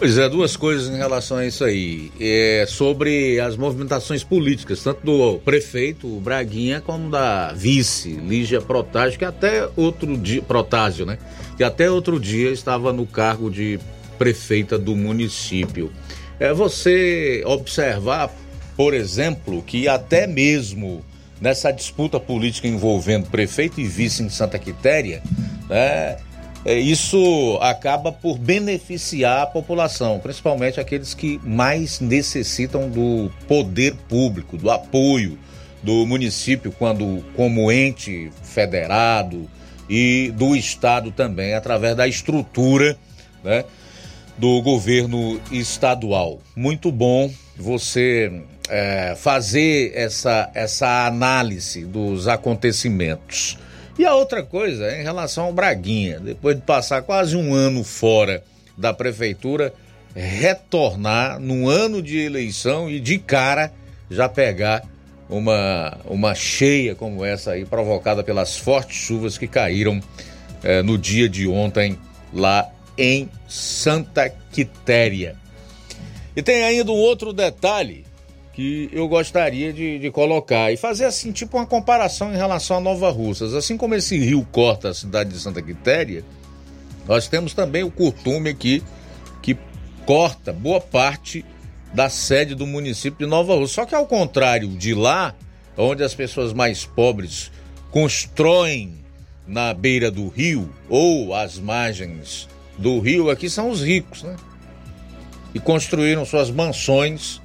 Pois é, duas coisas em relação a isso aí. É sobre as movimentações políticas, tanto do prefeito Braguinha como da vice Lígia Protásio, que até outro dia. Protásio, né? Que até outro dia estava no cargo de prefeita do município. É você observar, por exemplo, que até mesmo nessa disputa política envolvendo prefeito e vice em Santa Quitéria, né? É, isso acaba por beneficiar a população, principalmente aqueles que mais necessitam do poder público, do apoio do município quando como ente federado e do estado também através da estrutura, né, do governo estadual. Muito bom você é, fazer essa, essa análise dos acontecimentos. E a outra coisa, em relação ao Braguinha, depois de passar quase um ano fora da prefeitura, retornar num ano de eleição e de cara já pegar uma, uma cheia como essa aí, provocada pelas fortes chuvas que caíram eh, no dia de ontem lá em Santa Quitéria. E tem ainda um outro detalhe que eu gostaria de, de, colocar e fazer assim, tipo uma comparação em relação a Nova Russas. Assim como esse rio corta a cidade de Santa Quitéria, nós temos também o Curtume aqui, que corta boa parte da sede do município de Nova Rússia. Só que ao contrário de lá, onde as pessoas mais pobres constroem na beira do rio ou às margens do rio, aqui são os ricos, né? E construíram suas mansões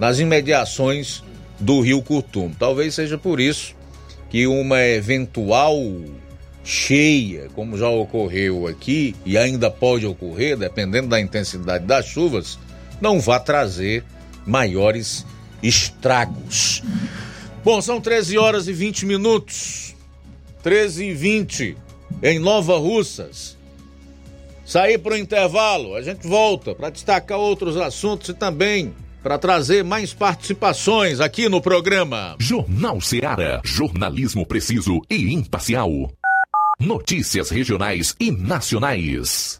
nas imediações do rio Curtum. Talvez seja por isso que uma eventual cheia, como já ocorreu aqui e ainda pode ocorrer, dependendo da intensidade das chuvas, não vá trazer maiores estragos. Bom, são 13 horas e 20 minutos. 13 e 20 em Nova Russas. Sair para o intervalo, a gente volta para destacar outros assuntos e também para trazer mais participações aqui no programa. Jornal Ceará, jornalismo preciso e imparcial. Notícias regionais e nacionais.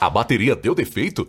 A bateria deu defeito?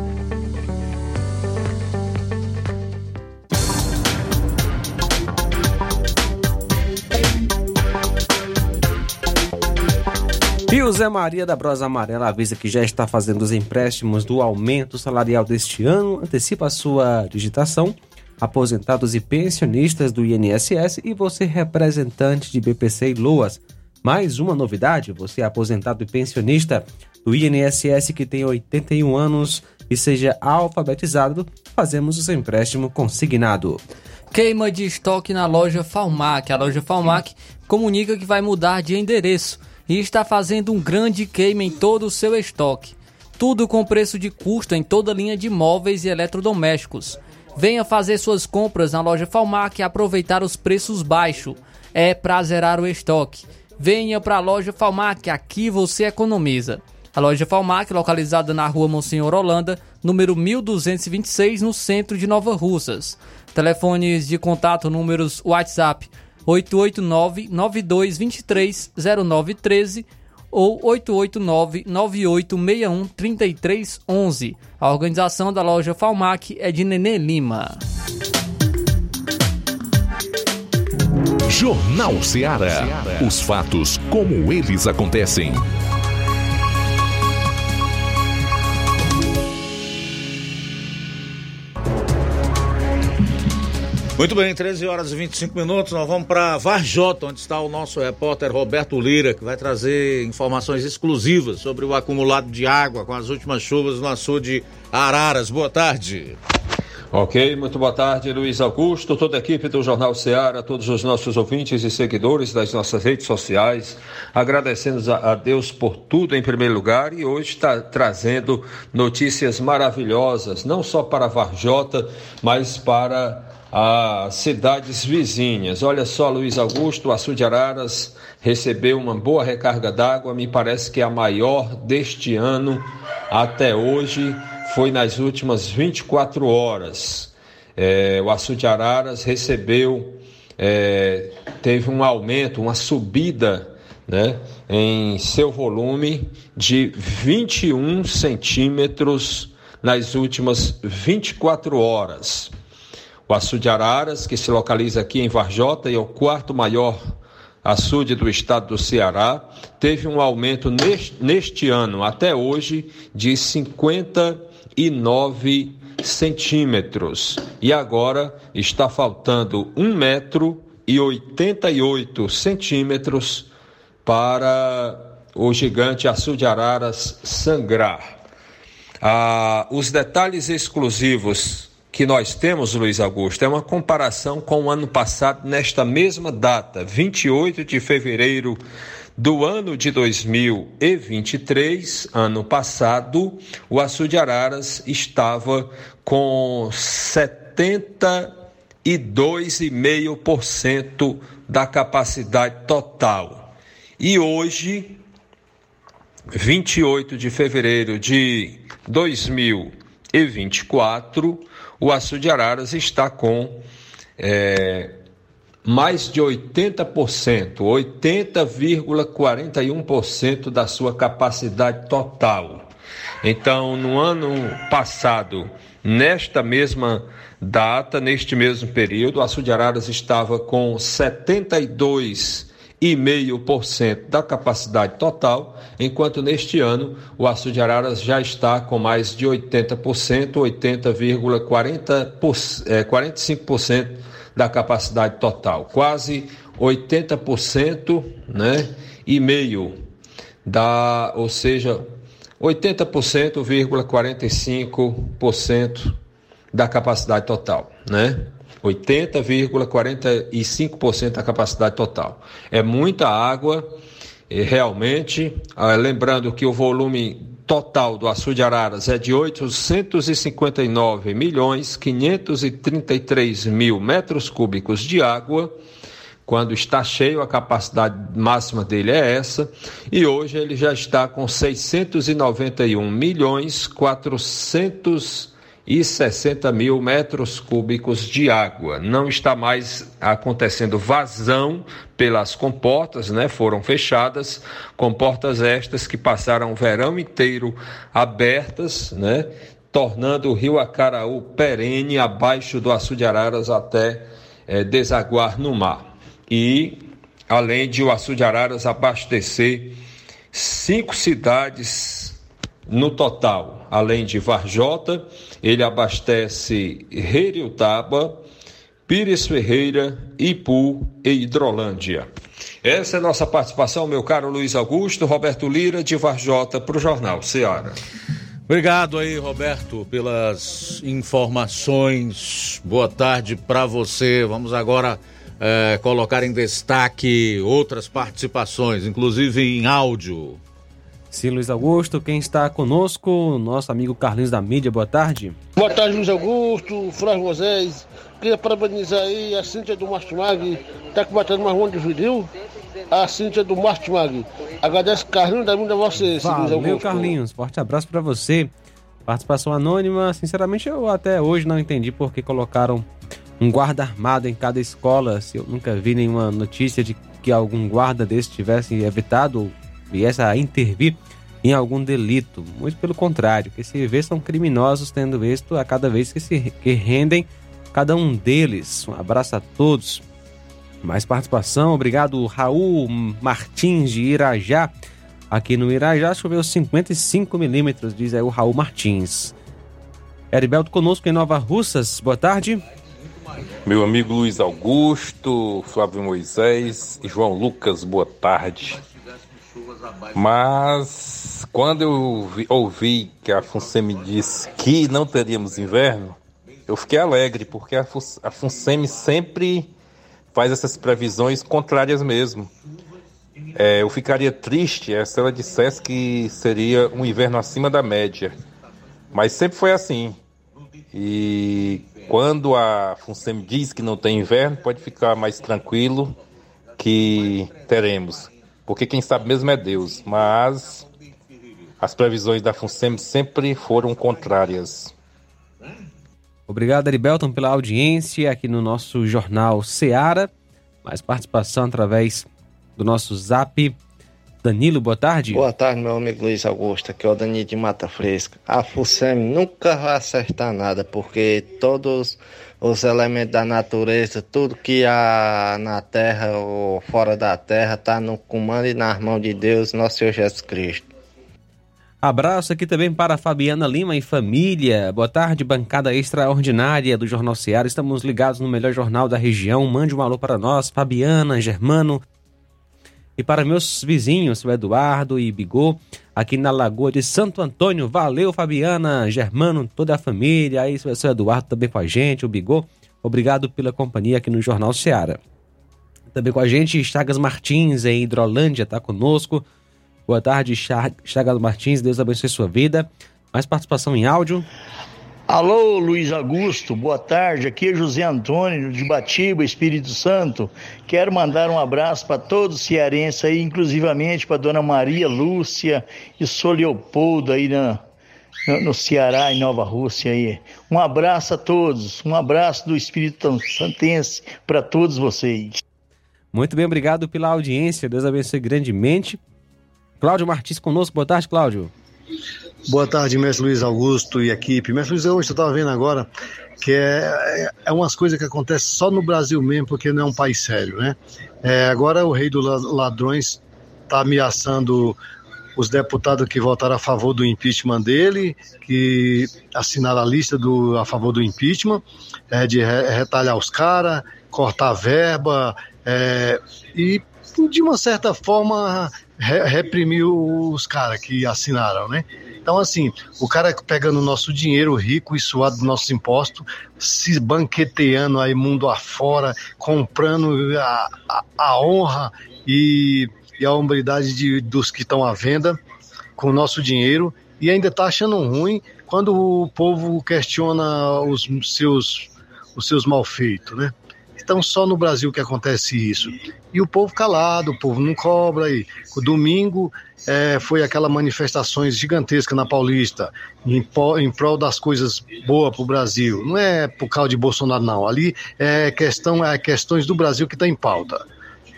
E o Zé Maria da Brosa Amarela avisa que já está fazendo os empréstimos do aumento salarial deste ano, antecipa a sua digitação. Aposentados e pensionistas do INSS e você representante de BPC e Loas. Mais uma novidade, você é aposentado e pensionista do INSS que tem 81 anos e seja alfabetizado, fazemos o seu empréstimo consignado. Queima de estoque na loja Falmac. A loja Falmac comunica que vai mudar de endereço e está fazendo um grande queima em todo o seu estoque. Tudo com preço de custo em toda a linha de móveis e eletrodomésticos. Venha fazer suas compras na loja Falmac e aproveitar os preços baixos. É pra zerar o estoque. Venha para a loja Falmac, aqui você economiza. A loja Falmac, localizada na rua Monsenhor Holanda, número 1226, no centro de Nova Russas. Telefones de contato, números WhatsApp 889-9223-0913 ou 889-9861-3311. A organização da loja Falmac é de Nenê Lima. Jornal Ceará. Os fatos como eles acontecem. Muito bem, 13 horas e 25 minutos, nós vamos para Varjota, onde está o nosso repórter Roberto Lira, que vai trazer informações exclusivas sobre o acumulado de água com as últimas chuvas no açude Araras. Boa tarde. Ok, muito boa tarde, Luiz Augusto, toda a equipe do Jornal Ceará, todos os nossos ouvintes e seguidores das nossas redes sociais. Agradecendo a, Deus por tudo em primeiro lugar e hoje está trazendo notícias maravilhosas, não só para Varjota, mas para as cidades vizinhas. Olha só, Luiz Augusto, o Açu de Araras recebeu uma boa recarga d'água, me parece que é a maior deste ano até hoje foi nas últimas 24 horas. É, o Açu de Araras recebeu, é, teve um aumento, uma subida né, em seu volume de 21 centímetros nas últimas 24 horas. O Açu de Araras, que se localiza aqui em Varjota e é o quarto maior açude do estado do Ceará, teve um aumento neste, neste ano, até hoje, de 50 9 centímetros. E agora está faltando 1 metro e 88 centímetros para o gigante Açu de Araras sangrar. Ah, os detalhes exclusivos que nós temos, Luiz Augusto, é uma comparação com o ano passado, nesta mesma data, 28 de fevereiro do ano de 2023, ano passado, o Açu de Araras estava com 72,5% da capacidade total. E hoje, 28 de fevereiro de 2024, o Açu de Araras está com é, mais de 80%, 80,41% da sua capacidade total. Então, no ano passado, nesta mesma data, neste mesmo período, a Sul de Araras estava com 72,5% da capacidade total, enquanto neste ano o Açu de Araras já está com mais de 80%, 80,45% da capacidade total, quase 80%, né? E meio da, ou seja, 80,45% da capacidade total, né? 80,45% da capacidade total. É muita água, realmente. Ah, lembrando que o volume total do açude Araras é de 859 milhões 533 mil metros cúbicos de água. Quando está cheio, a capacidade máxima dele é essa, e hoje ele já está com 691 milhões 460 mil metros cúbicos de água. Não está mais acontecendo vazão pelas comportas, né? Foram fechadas, comportas estas que passaram o verão inteiro abertas, né? Tornando o rio Acaraú perene abaixo do açude Araras até é, desaguar no mar e além de o Açude Araras abastecer cinco cidades no total. Além de Varjota, ele abastece Reriutaba, Pires Ferreira, Ipu e Hidrolândia. Essa é a nossa participação, meu caro Luiz Augusto, Roberto Lira, de Varjota, para o Jornal Ceará. Obrigado aí, Roberto, pelas informações. Boa tarde para você. Vamos agora é, colocar em destaque outras participações, inclusive em áudio. Sim, Luiz Augusto, quem está conosco, nosso amigo Carlinhos da Mídia, boa tarde. Boa tarde, Luiz Augusto, Flávio Moisés. Queria parabenizar aí a Cíntia do Martimag, tá combatendo mais um de judeu. A Cíntia do Martimag. Agradece Carlinhos da Mídia a você, Valeu, Luiz Augusto. Carlinhos, forte abraço para você. Participação anônima, sinceramente eu até hoje não entendi por que colocaram um guarda armado em cada escola. Se eu nunca vi nenhuma notícia de que algum guarda desse tivesse evitado viesse a intervir em algum delito. Muito pelo contrário, que se vê são criminosos tendo êxito a cada vez que se que rendem cada um deles. Um abraço a todos. Mais participação, obrigado Raul Martins de Irajá. Aqui no Irajá choveu 55 milímetros, diz aí o Raul Martins. Heriberto conosco em Nova Russas, boa tarde. Meu amigo Luiz Augusto, Flávio Moisés e João Lucas, boa tarde. Mas quando eu ouvi que a FUNSEMI disse que não teríamos inverno, eu fiquei alegre, porque a FUNSEMI sempre faz essas previsões contrárias mesmo. É, eu ficaria triste se ela dissesse que seria um inverno acima da média. Mas sempre foi assim. E quando a FUNSEM diz que não tem inverno, pode ficar mais tranquilo que teremos. Porque quem sabe mesmo é Deus. Mas as previsões da FUNSEM sempre foram contrárias. Obrigado, Aribelton, pela audiência aqui no nosso jornal Seara. Mais participação através do nosso zap Danilo, boa tarde. Boa tarde, meu amigo Luiz Augusto. Aqui é o Danilo de Mata Fresca. A FUSEM nunca vai acertar nada, porque todos os elementos da natureza, tudo que há na terra ou fora da terra, está no comando e nas mãos de Deus, nosso Senhor Jesus Cristo. Abraço aqui também para Fabiana Lima e família. Boa tarde, bancada extraordinária do Jornal Seara. Estamos ligados no melhor jornal da região. Mande um alô para nós, Fabiana, Germano, e para meus vizinhos, o Eduardo e Bigô, aqui na Lagoa de Santo Antônio. Valeu, Fabiana, Germano, toda a família. Aí, seu Eduardo também com a gente, o Bigô. Obrigado pela companhia aqui no Jornal Seara. Também com a gente, Chagas Martins, em Hidrolândia, está conosco. Boa tarde, Chagas Martins, Deus abençoe sua vida. Mais participação em áudio. Alô, Luiz Augusto, boa tarde. Aqui é José Antônio de Batiba, Espírito Santo. Quero mandar um abraço para todos os cearenses aí, inclusivamente para Dona Maria Lúcia e Sou Leopoldo aí na, no, Ceará, em Nova Rússia aí. Um abraço a todos, um abraço do Espírito Santense para todos vocês. Muito bem, obrigado pela audiência. Deus abençoe grandemente. Cláudio Martins conosco. Boa tarde, Cláudio. Boa tarde, mestre Luiz Augusto e equipe. Mestre Luiz Augusto, eu estava vendo agora que é, é, é umas coisas que acontecem só no Brasil mesmo, porque não é um país sério, né? É, agora o rei dos ladrões está ameaçando os deputados que votaram a favor do impeachment dele, que assinaram a lista do, a favor do impeachment, é, de retalhar os caras, cortar verba, é, e de uma certa forma re, reprimiu os caras que assinaram, né? Então, assim, o cara pegando o nosso dinheiro rico e suado dos nossos impostos, se banqueteando aí mundo afora, comprando a, a, a honra e, e, a hombridade de, dos que estão à venda com o nosso dinheiro e ainda está achando ruim quando o povo questiona os seus, os seus malfeitos, né? Então só no Brasil que acontece isso. E o povo calado, o povo não cobra. E o domingo é, foi aquela manifestações gigantesca na Paulista em, em prol das coisas boas para o Brasil. Não é por causa de Bolsonaro não. Ali é questão é questões do Brasil que está em pauta.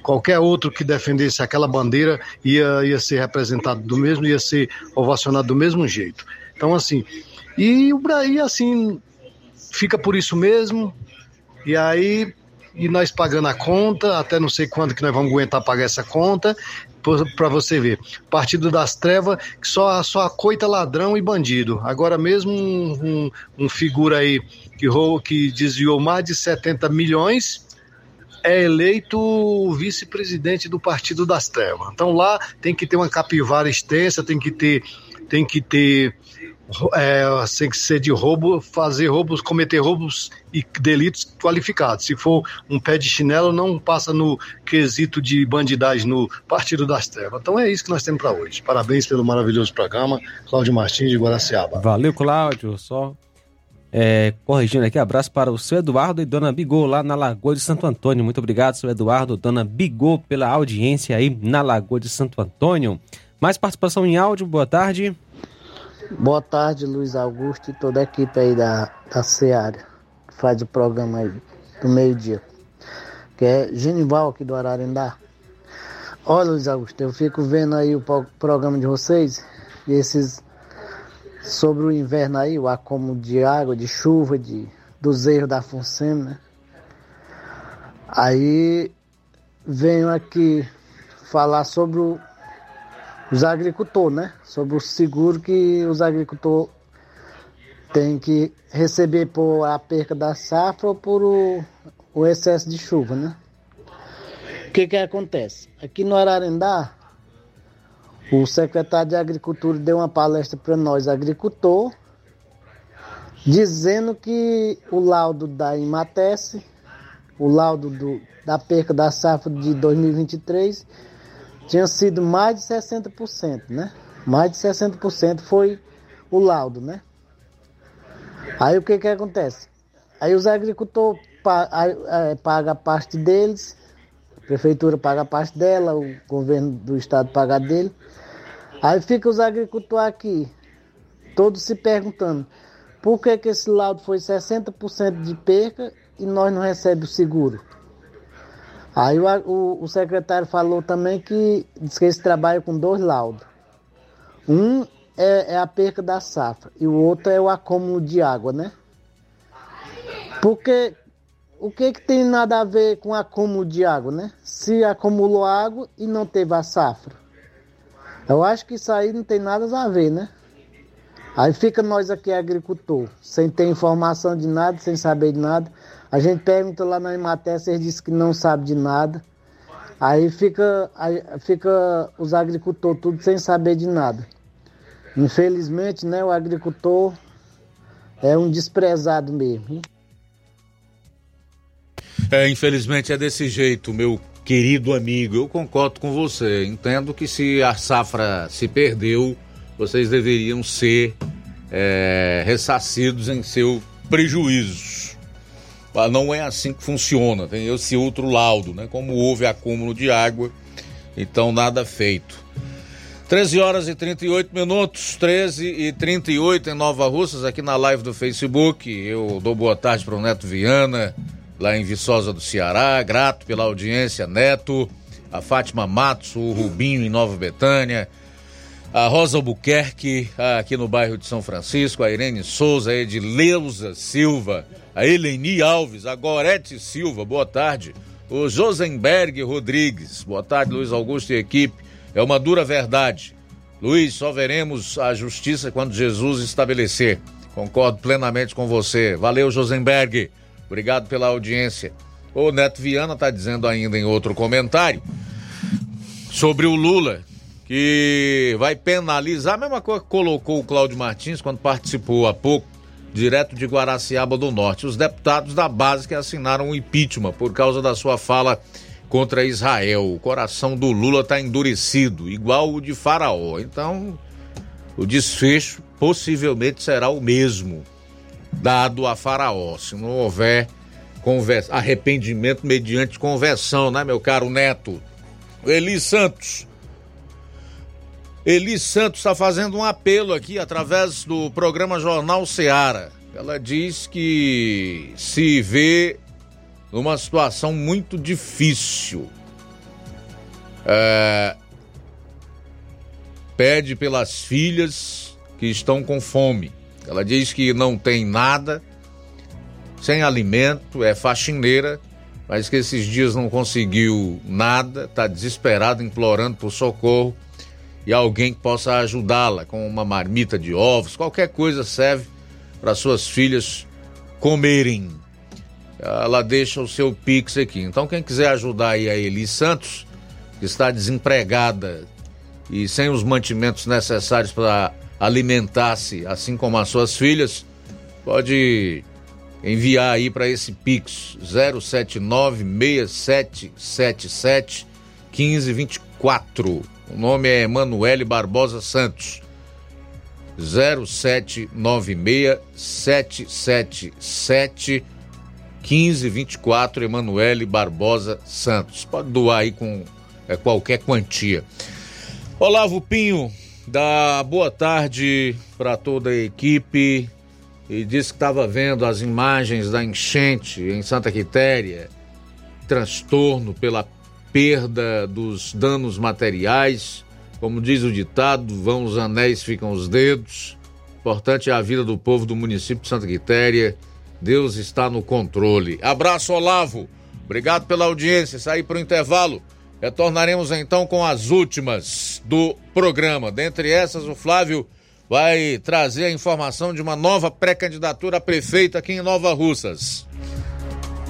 Qualquer outro que defendesse aquela bandeira ia, ia ser representado do mesmo, ia ser ovacionado do mesmo jeito. Então assim, e o Brasil assim fica por isso mesmo. E aí e nós pagando a conta, até não sei quando que nós vamos aguentar pagar essa conta, para você ver. Partido das Trevas, que só, só coita ladrão e bandido. Agora mesmo um, um, um figura aí que, que desviou mais de 70 milhões é eleito vice-presidente do Partido das Trevas. Então lá tem que ter uma capivara extensa, tem que ter, tem que ter é, ser de roubo, fazer roubos, cometer roubos e delitos qualificados. Se for um pé de chinelo, não passa no quesito de bandidagem no Partido das Trevas. Então é isso que nós temos para hoje. Parabéns pelo maravilhoso programa. Cláudio Martins de Guaraciaba. Valeu, Cláudio. Só é, corrigindo aqui, abraço para o seu Eduardo e dona Bigô lá na Lagoa de Santo Antônio. Muito obrigado, seu Eduardo, dona Bigô, pela audiência aí na Lagoa de Santo Antônio. Mais participação em áudio, boa tarde. Boa tarde, Luiz Augusto e toda a equipe aí da, da Seara, que faz o programa aí do meio-dia. Que é Genival aqui do Ararendá. Olha, Luiz Augusto, eu fico vendo aí o programa de vocês e esses sobre o inverno aí, o acúmulo de água, de chuva, de, dos erros da FUNSEM, né? Aí venho aqui falar sobre o os agricultores, né? Sobre o seguro que os agricultores têm que receber por a perca da safra ou por o, o excesso de chuva, né? O que que acontece? Aqui no Ararendá, o secretário de Agricultura deu uma palestra para nós, agricultor, dizendo que o laudo da Imatese, o laudo do, da perca da safra de 2023 tinha sido mais de 60%, né? Mais de 60% foi o laudo, né? Aí o que que acontece? Aí os agricultores pagam a parte deles, a prefeitura paga a parte dela, o governo do estado paga a dele. Aí fica os agricultores aqui, todos se perguntando, por que que esse laudo foi 60% de perca e nós não recebemos o seguro? Aí o, o, o, secretário falou também que diz que eles trabalham com dois laudos. Um é, é, a perca da safra e o outro é o acúmulo de água, né? Porque o que, que tem nada a ver com acúmulo de água, né? Se acumulou água e não teve a safra. Eu acho que isso aí não tem nada a ver, né? Aí fica nós aqui agricultor, sem ter informação de nada, sem saber de nada. A gente pergunta lá na Imaté, eles dizem que não sabe de nada. Aí fica, aí fica os agricultores tudo sem saber de nada. Infelizmente, né, o agricultor é um desprezado mesmo. É, infelizmente é desse jeito, meu querido amigo. Eu concordo com você. Entendo que se a safra se perdeu, vocês deveriam ser é, ressarcidos em seu prejuízo. Não é assim que funciona, tem esse outro laudo, né? Como houve acúmulo de água, então nada feito. 13 horas e 38 minutos, 13 e 38 em Nova Russas, aqui na live do Facebook. Eu dou boa tarde para o Neto Viana, lá em Viçosa do Ceará. Grato pela audiência, Neto. A Fátima Matos, o Rubinho em Nova Betânia. A Rosa Albuquerque, aqui no bairro de São Francisco. A Irene Souza, a Edileuza Silva a Eleni Alves, a Gorete Silva, boa tarde. O Josenberg Rodrigues, boa tarde, Luiz Augusto e equipe. É uma dura verdade. Luiz, só veremos a justiça quando Jesus estabelecer. Concordo plenamente com você. Valeu, Josenberg. Obrigado pela audiência. O Neto Viana está dizendo ainda em outro comentário sobre o Lula, que vai penalizar, a mesma coisa que colocou o Cláudio Martins quando participou há pouco direto de Guaraciaba do Norte. Os deputados da base que assinaram o impeachment por causa da sua fala contra Israel. O coração do Lula está endurecido, igual o de Faraó. Então, o desfecho possivelmente será o mesmo, dado a Faraó, se não houver arrependimento mediante conversão, né, meu caro neto? Eli Santos. Eli Santos está fazendo um apelo aqui através do programa Jornal Seara. Ela diz que se vê numa situação muito difícil. É, pede pelas filhas que estão com fome. Ela diz que não tem nada, sem alimento, é faxineira, mas que esses dias não conseguiu nada, está desesperada, implorando por socorro e alguém que possa ajudá-la com uma marmita de ovos, qualquer coisa serve para suas filhas comerem. Ela deixa o seu pix aqui. Então quem quiser ajudar aí a Eli Santos, que está desempregada e sem os mantimentos necessários para alimentar-se, assim como as suas filhas, pode enviar aí para esse Pix 079 6777 1524. O nome é Emanuele Barbosa Santos. 0796 777 1524 Emanuele Barbosa Santos. Pode doar aí com é, qualquer quantia. Olavo Pinho, dá boa tarde para toda a equipe e disse que estava vendo as imagens da enchente em Santa Quitéria, transtorno pela perda dos danos materiais. Como diz o ditado, vão os anéis, ficam os dedos. Importante é a vida do povo do município de Santa Quitéria. Deus está no controle. Abraço, Olavo. Obrigado pela audiência. Saí para o intervalo. Retornaremos então com as últimas do programa. Dentre essas, o Flávio vai trazer a informação de uma nova pré-candidatura a prefeito aqui em Nova Russas.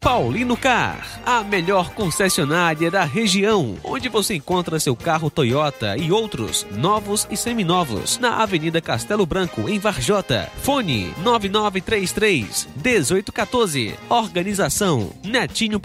Paulino Car, a melhor concessionária da região, onde você encontra seu carro Toyota e outros novos e seminovos, na Avenida Castelo Branco, em Varjota. Fone 9933 1814. Organização Netinho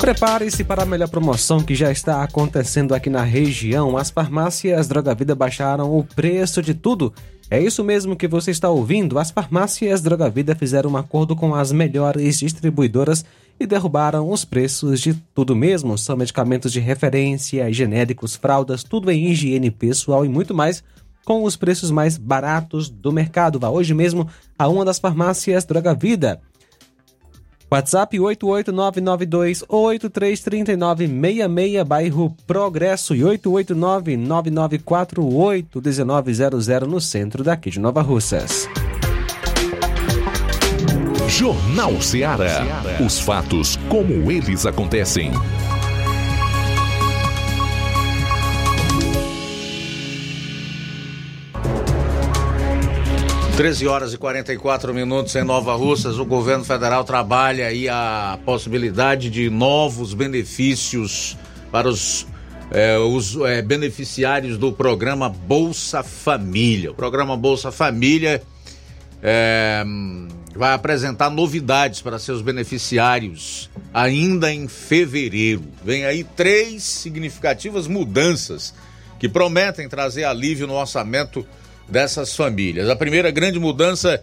Prepare-se para a melhor promoção que já está acontecendo aqui na região. As farmácias Droga Vida baixaram o preço de tudo. É isso mesmo que você está ouvindo. As farmácias Droga Vida fizeram um acordo com as melhores distribuidoras e derrubaram os preços de tudo mesmo. São medicamentos de referência, genéricos, fraldas, tudo em higiene pessoal e muito mais com os preços mais baratos do mercado. Vá hoje mesmo a uma das farmácias Droga Vida. WhatsApp 88992833966, bairro Progresso e 88999481900 no centro daqui de Nova Russas. Jornal Ceará. Os fatos como eles acontecem. 13 horas e 44 minutos em Nova Russas. O governo federal trabalha aí a possibilidade de novos benefícios para os, é, os é, beneficiários do programa Bolsa Família. O programa Bolsa Família é, vai apresentar novidades para seus beneficiários ainda em fevereiro. Vem aí três significativas mudanças que prometem trazer alívio no orçamento dessas famílias. A primeira grande mudança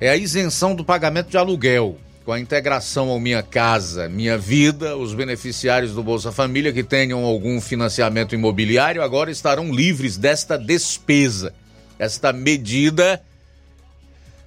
é a isenção do pagamento de aluguel. Com a integração ao Minha Casa Minha Vida, os beneficiários do Bolsa Família que tenham algum financiamento imobiliário agora estarão livres desta despesa. Esta medida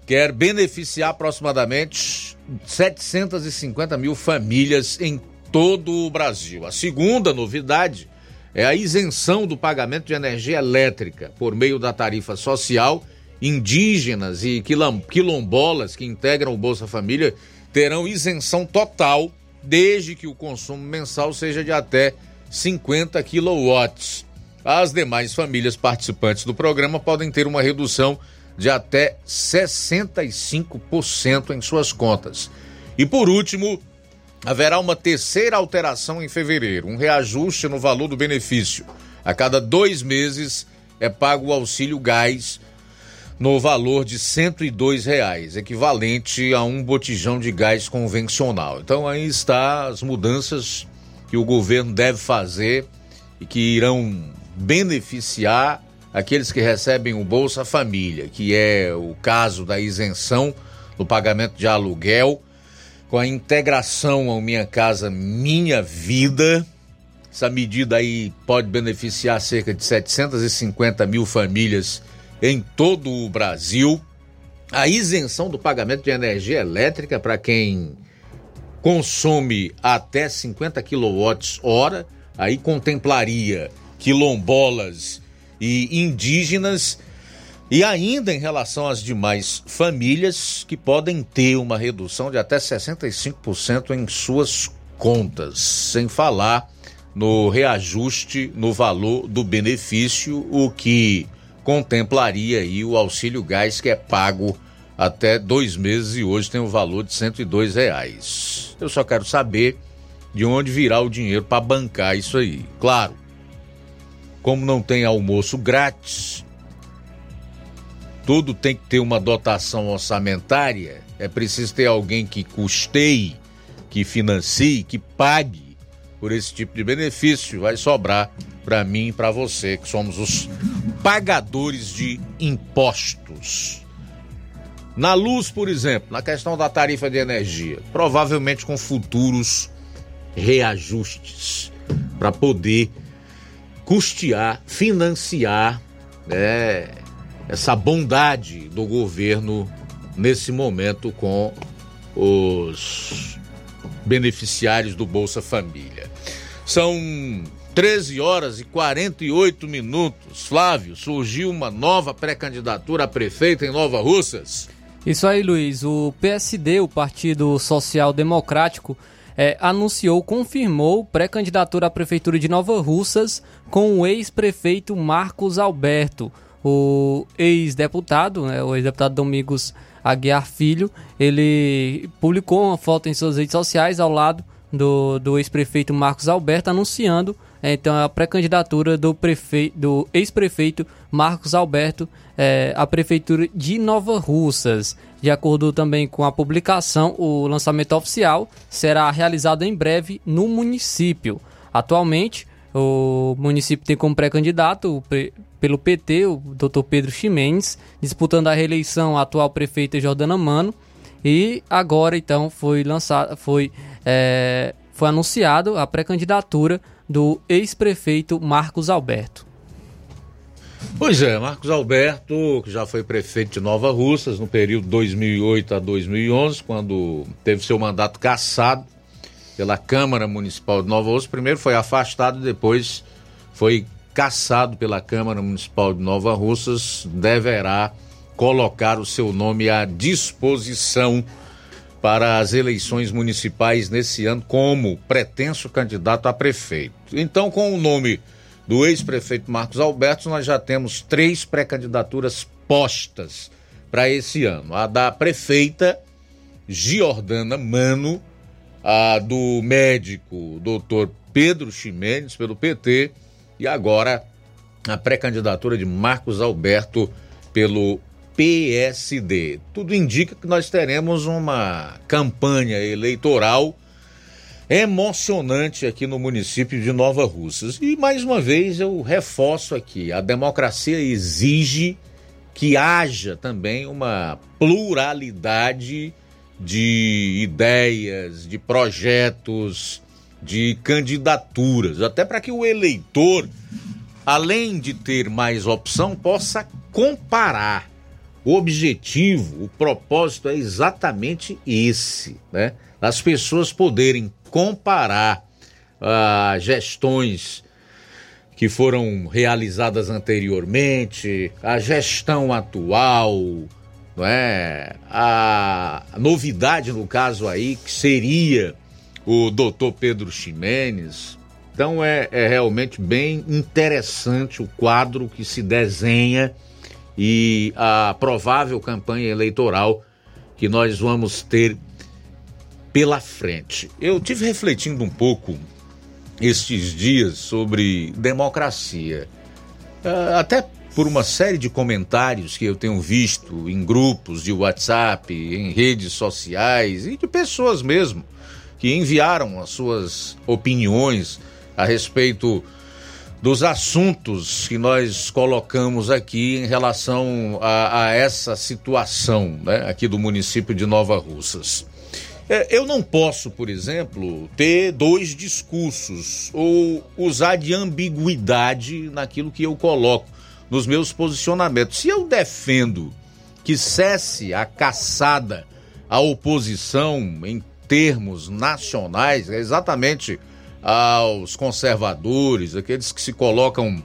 quer beneficiar aproximadamente 750 mil famílias em todo o Brasil. A segunda novidade é a isenção do pagamento de energia elétrica por meio da tarifa social. Indígenas e quilombolas que integram o Bolsa Família terão isenção total desde que o consumo mensal seja de até 50 quilowatts. As demais famílias participantes do programa podem ter uma redução de até 65% em suas contas. E por último, haverá uma terceira alteração em fevereiro, um reajuste no valor do benefício. A cada dois meses é pago o auxílio gás no valor de 102 reais, equivalente a um botijão de gás convencional. Então aí está as mudanças que o governo deve fazer e que irão beneficiar aqueles que recebem o Bolsa Família, que é o caso da isenção no pagamento de aluguel com a integração ao Minha Casa Minha Vida. Essa medida aí pode beneficiar cerca de 750 mil famílias em todo o Brasil. A isenção do pagamento de energia elétrica para quem consome até 50 kWh, aí contemplaria quilombolas e indígenas e ainda em relação às demais famílias que podem ter uma redução de até 65% em suas contas, sem falar no reajuste no valor do benefício, o que contemplaria aí o auxílio gás que é pago até dois meses e hoje tem o um valor de 102 reais. Eu só quero saber de onde virá o dinheiro para bancar isso aí. Claro, como não tem almoço grátis, tudo tem que ter uma dotação orçamentária, é preciso ter alguém que custeie, que financie, que pague por esse tipo de benefício. Vai sobrar para mim e para você, que somos os pagadores de impostos. Na luz, por exemplo, na questão da tarifa de energia, provavelmente com futuros reajustes para poder custear, financiar né, essa bondade do governo nesse momento com os beneficiários do Bolsa Família. São 13 horas e 48 minutos. Flávio, surgiu uma nova pré-candidatura a prefeito em Nova Russas. Isso aí, Luiz. O PSD, o Partido Social Democrático, é, anunciou, confirmou pré-candidatura à prefeitura de Nova Russas com o ex-prefeito Marcos Alberto o ex-deputado, né, o ex-deputado Domingos Aguiar Filho, ele publicou uma foto em suas redes sociais ao lado do, do ex-prefeito Marcos Alberto anunciando é, então a pré-candidatura do, do ex-prefeito Marcos Alberto é, à prefeitura de Nova Russas. De acordo também com a publicação, o lançamento oficial será realizado em breve no município. Atualmente, o município tem como pré-candidato pelo PT o Dr. Pedro Ximenes, disputando a reeleição a atual prefeita Jordana Mano. E agora então foi lançado, foi, é, foi anunciado a pré-candidatura do ex-prefeito Marcos Alberto. Pois é, Marcos Alberto, que já foi prefeito de Nova Russas no período 2008 a 2011, quando teve seu mandato cassado pela Câmara Municipal de Nova Russas. Primeiro foi afastado depois foi cassado pela Câmara Municipal de Nova Russas. Deverá colocar o seu nome à disposição para as eleições municipais nesse ano como pretenso candidato a prefeito. Então, com o nome do ex-prefeito Marcos Alberto, nós já temos três pré-candidaturas postas para esse ano. A da prefeita Giordana Mano, a do médico doutor Pedro Ximenes, pelo PT, e agora a pré-candidatura de Marcos Alberto pelo PSD. Tudo indica que nós teremos uma campanha eleitoral emocionante aqui no município de Nova Russas. E mais uma vez eu reforço aqui: a democracia exige que haja também uma pluralidade de ideias, de projetos, de candidaturas, até para que o eleitor, além de ter mais opção, possa comparar. O objetivo, o propósito é exatamente esse, né? As pessoas poderem comparar ah, gestões que foram realizadas anteriormente, a gestão atual, não é? A novidade no caso aí que seria o doutor Pedro Ximenes. Então é, é realmente bem interessante o quadro que se desenha e a provável campanha eleitoral que nós vamos ter pela frente. Eu tive refletindo um pouco estes dias sobre democracia, ah, até por uma série de comentários que eu tenho visto em grupos de WhatsApp, em redes sociais e de pessoas mesmo que enviaram as suas opiniões a respeito dos assuntos que nós colocamos aqui em relação a, a essa situação né, aqui do município de Nova Russas. É, eu não posso, por exemplo, ter dois discursos ou usar de ambiguidade naquilo que eu coloco nos meus posicionamentos. Se eu defendo que cesse a caçada à oposição em termos nacionais, é exatamente aos conservadores, aqueles que se colocam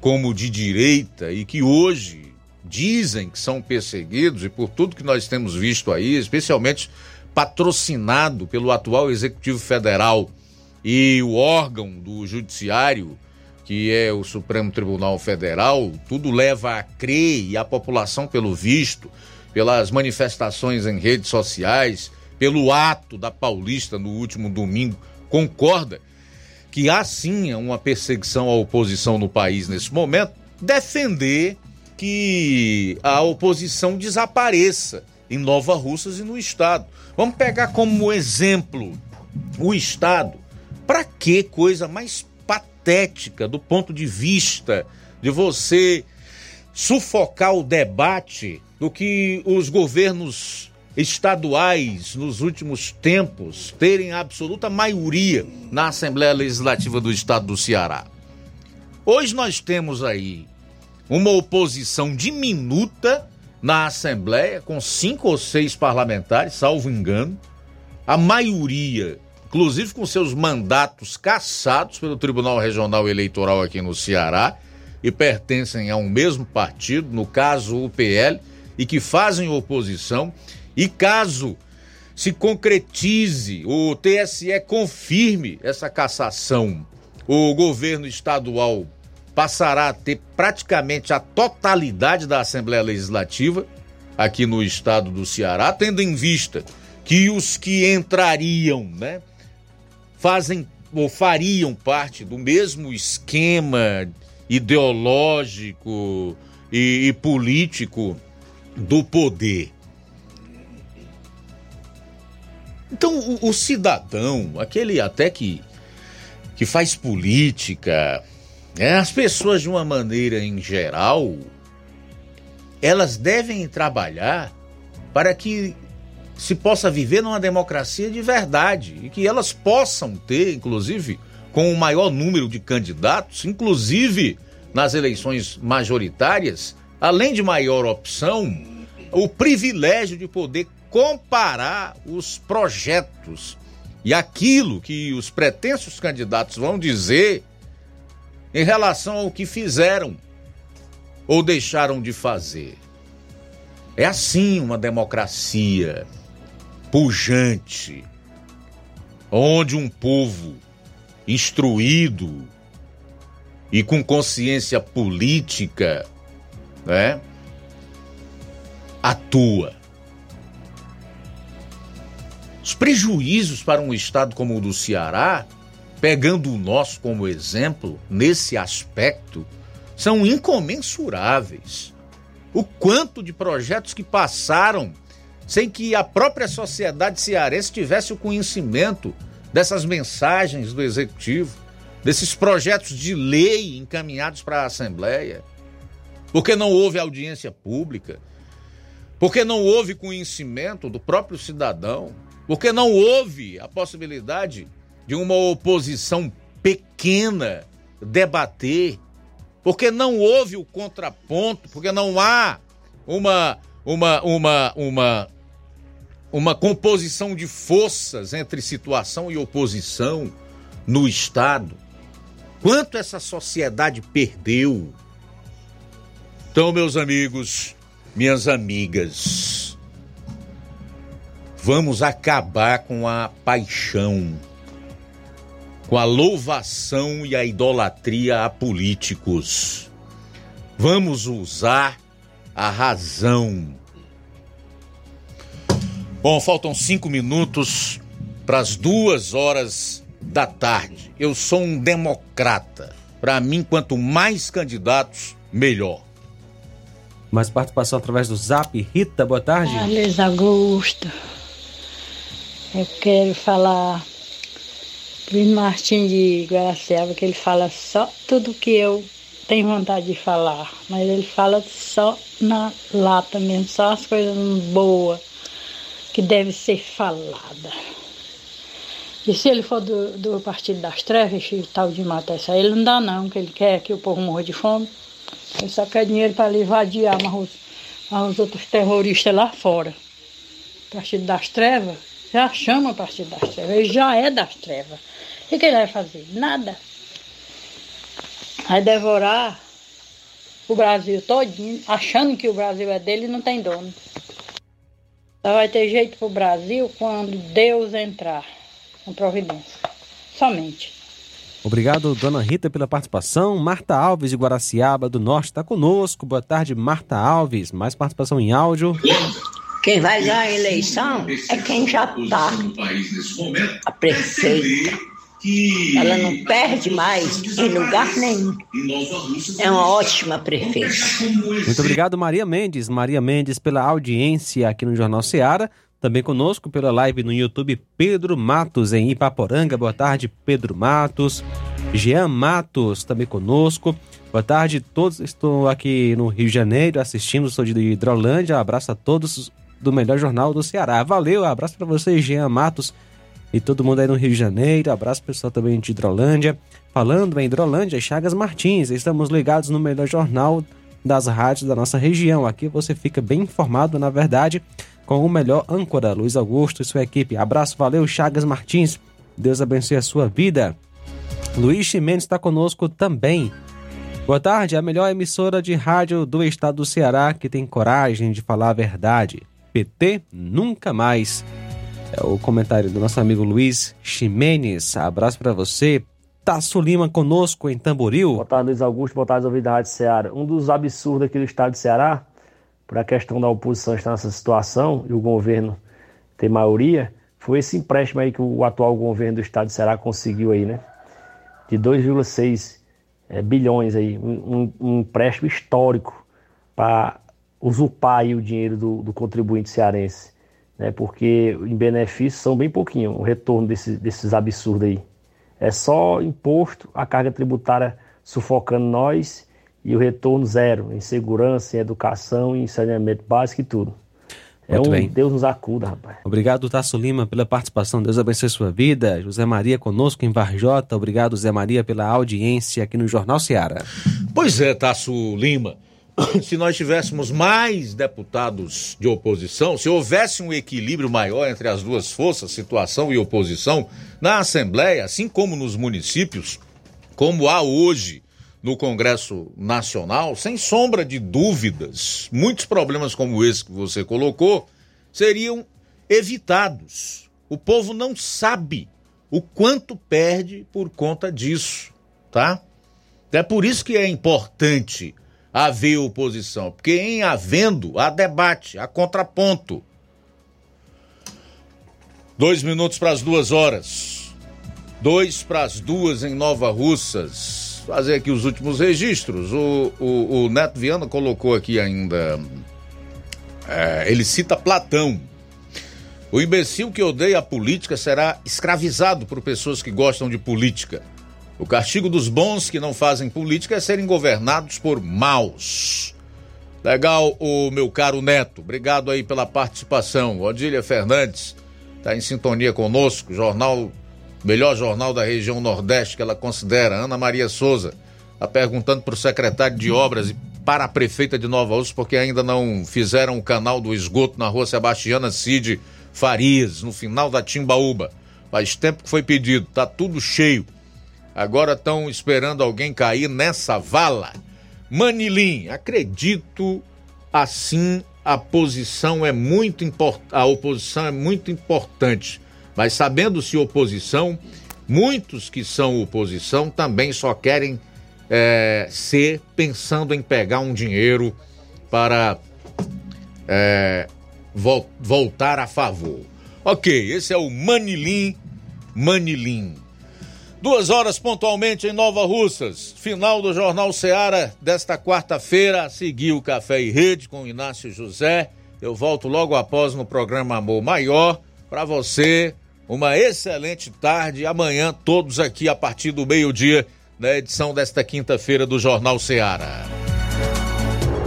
como de direita e que hoje dizem que são perseguidos, e por tudo que nós temos visto aí, especialmente patrocinado pelo atual Executivo Federal e o órgão do Judiciário, que é o Supremo Tribunal Federal, tudo leva a crer e a população, pelo visto, pelas manifestações em redes sociais, pelo ato da Paulista no último domingo, concorda que há sim uma perseguição à oposição no país nesse momento, defender que a oposição desapareça em Nova Russas e no estado. Vamos pegar como exemplo o estado. Para que coisa mais patética do ponto de vista de você sufocar o debate do que os governos estaduais nos últimos tempos terem absoluta maioria na Assembleia Legislativa do Estado do Ceará. Hoje nós temos aí uma oposição diminuta na Assembleia, com cinco ou seis parlamentares, salvo engano, a maioria, inclusive com seus mandatos cassados pelo Tribunal Regional Eleitoral aqui no Ceará, e pertencem a um mesmo partido, no caso o PL, e que fazem oposição, e caso se concretize, o TSE confirme essa cassação, o governo estadual passará a ter praticamente a totalidade da Assembleia Legislativa aqui no estado do Ceará, tendo em vista que os que entrariam, né, fazem ou fariam parte do mesmo esquema ideológico e, e político do poder. Então, o, o, cidadão, aquele até que, que faz política, né, as pessoas de uma maneira em geral, elas devem trabalhar para que se possa viver numa democracia de verdade e que elas possam ter, inclusive, com o maior número de candidatos, inclusive nas eleições majoritárias, além de maior opção, o privilégio de poder comparar os projetos e aquilo que os pretensos candidatos vão dizer em relação ao que fizeram ou deixaram de fazer. É assim uma democracia pujante, onde um povo instruído e com consciência política, né, atua. Os prejuízos para um estado como o do Ceará, pegando o nosso como exemplo nesse aspecto, são incomensuráveis. O quanto de projetos que passaram sem que a própria sociedade cearense tivesse o conhecimento dessas mensagens do executivo, desses projetos de lei encaminhados para a Assembleia, porque não houve audiência pública, porque não houve conhecimento do próprio cidadão, porque não houve a possibilidade de uma oposição pequena debater, porque não houve o contraponto, porque não há uma uma uma uma uma composição de forças entre situação e oposição no Estado. Quanto essa sociedade perdeu? Então, meus amigos, minhas amigas, vamos acabar com a paixão, com a louvação e a idolatria a políticos. Vamos usar a razão Bom, faltam cinco minutos para as duas horas da tarde. Eu sou um democrata. Para mim, quanto mais candidatos, melhor. Mais participação através do Zap. Rita, boa tarde. Luiz Augusto. Eu quero falar Luiz Martins de Guaraciaba, que ele fala só tudo que eu tenho vontade de falar. Mas ele fala só na lata mesmo, só as coisas boas que deve ser falada. E se ele for do, do Partido das Trevas, esse tal de matar isso aí, ele não dá não, que ele quer que o povo morra de fome. Ele só quer dinheiro para ele vadiar os, os outros terroristas lá fora. O Partido das Trevas já chama Partido das Trevas, ele já é das trevas. O que ele vai fazer? Nada. Vai devorar o Brasil todinho, achando que o Brasil é dele e não tem dono. Só vai ter jeito para o Brasil quando Deus entrar com providência. Somente. Obrigado, dona Rita, pela participação. Marta Alves de Guaraciaba do Norte está conosco. Boa tarde, Marta Alves. Mais participação em áudio. Quem vai ganhar a eleição é quem já está. A prefeita. Ela não perde mais em lugar nenhum. É uma ótima prefeita. Muito obrigado, Maria Mendes. Maria Mendes, pela audiência aqui no Jornal Seara. Também conosco pela live no YouTube, Pedro Matos, em Ipaporanga. Boa tarde, Pedro Matos. Jean Matos, também conosco. Boa tarde, todos. Estou aqui no Rio de Janeiro assistindo, sou de Hidrolândia. Abraço a todos do melhor jornal do Ceará. Valeu, abraço para você, Jean Matos e todo mundo aí no Rio de Janeiro. Abraço pessoal também de Hidrolândia. Falando em Hidrolândia, Chagas Martins. Estamos ligados no melhor jornal das rádios da nossa região. Aqui você fica bem informado, na verdade, com o melhor âncora, Luiz Augusto e sua equipe. Abraço, valeu, Chagas Martins. Deus abençoe a sua vida. Luiz Chimenez está conosco também. Boa tarde, a melhor emissora de rádio do estado do Ceará que tem coragem de falar a verdade. PT nunca mais. É o comentário do nosso amigo Luiz Ximenes. Abraço para você. Tasso Lima conosco em Tamboril. Boa tarde, Luiz Augusto. Boa tarde, ouvido da Rádio Ceará. Um dos absurdos aqui do estado de Ceará, por a questão da oposição estar nessa situação e o governo ter maioria, foi esse empréstimo aí que o atual governo do estado de Ceará conseguiu aí, né? De 2,6 é, bilhões aí, um, um, empréstimo histórico para usurpar aí o dinheiro do, do, contribuinte cearense, né? Porque em benefícios são bem pouquinho o retorno desse, desses absurdos aí. É só imposto, a carga tributária sufocando nós e o retorno zero em segurança, em educação, em saneamento básico e tudo. É Muito um bem. Deus nos acuda, rapaz. Obrigado, Tasso Lima, pela participação. Deus abençoe sua vida. José Maria conosco em Varjota. Obrigado, José Maria, pela audiência aqui no Jornal Seara. Pois é, Tasso Lima. Se nós tivéssemos mais deputados de oposição, se houvesse um equilíbrio maior entre as duas forças, situação e oposição, na Assembleia, assim como nos municípios, como há hoje no Congresso Nacional, sem sombra de dúvidas, muitos problemas como esse que você colocou seriam evitados. O povo não sabe o quanto perde por conta disso, tá? É por isso que é importante haver oposição, porque em havendo, há debate, há contraponto. Dois minutos para as duas horas. Dois para as duas em Nova Russas fazer aqui os últimos registros. O, o, o Neto Viana colocou aqui ainda. É, ele cita Platão. O imbecil que odeia a política será escravizado por pessoas que gostam de política. O castigo dos bons que não fazem política é serem governados por maus. Legal, o meu caro Neto. Obrigado aí pela participação. Odília Fernandes está em sintonia conosco. Jornal melhor jornal da região Nordeste que ela considera, Ana Maria Souza, está perguntando para o secretário de Obras e para a prefeita de Nova Ursa, porque ainda não fizeram o canal do esgoto na rua Sebastiana Cid Farias, no final da Timbaúba. Faz tempo que foi pedido, tá tudo cheio. Agora estão esperando alguém cair nessa vala. Manilim, acredito assim a posição é muito importante, a oposição é muito importante mas sabendo-se oposição, muitos que são oposição também só querem é, ser pensando em pegar um dinheiro para é, vol voltar a favor. Ok, esse é o Manilim Manilim. Duas horas pontualmente em Nova Russas. Final do Jornal Seara desta quarta-feira. Seguiu o Café e Rede com Inácio José. Eu volto logo após no programa Amor Maior para você uma excelente tarde. Amanhã, todos aqui a partir do meio-dia, na edição desta quinta-feira do Jornal Seara.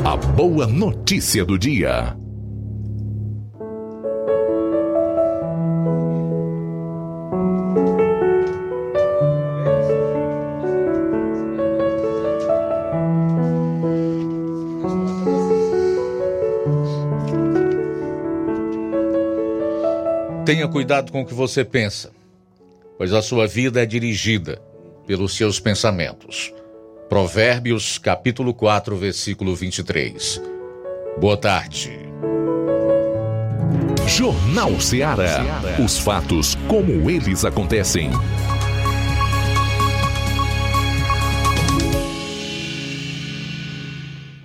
A boa notícia do dia. Tenha cuidado com o que você pensa, pois a sua vida é dirigida pelos seus pensamentos. Provérbios, capítulo 4, versículo 23. Boa tarde. Jornal Ceará. Os fatos como eles acontecem.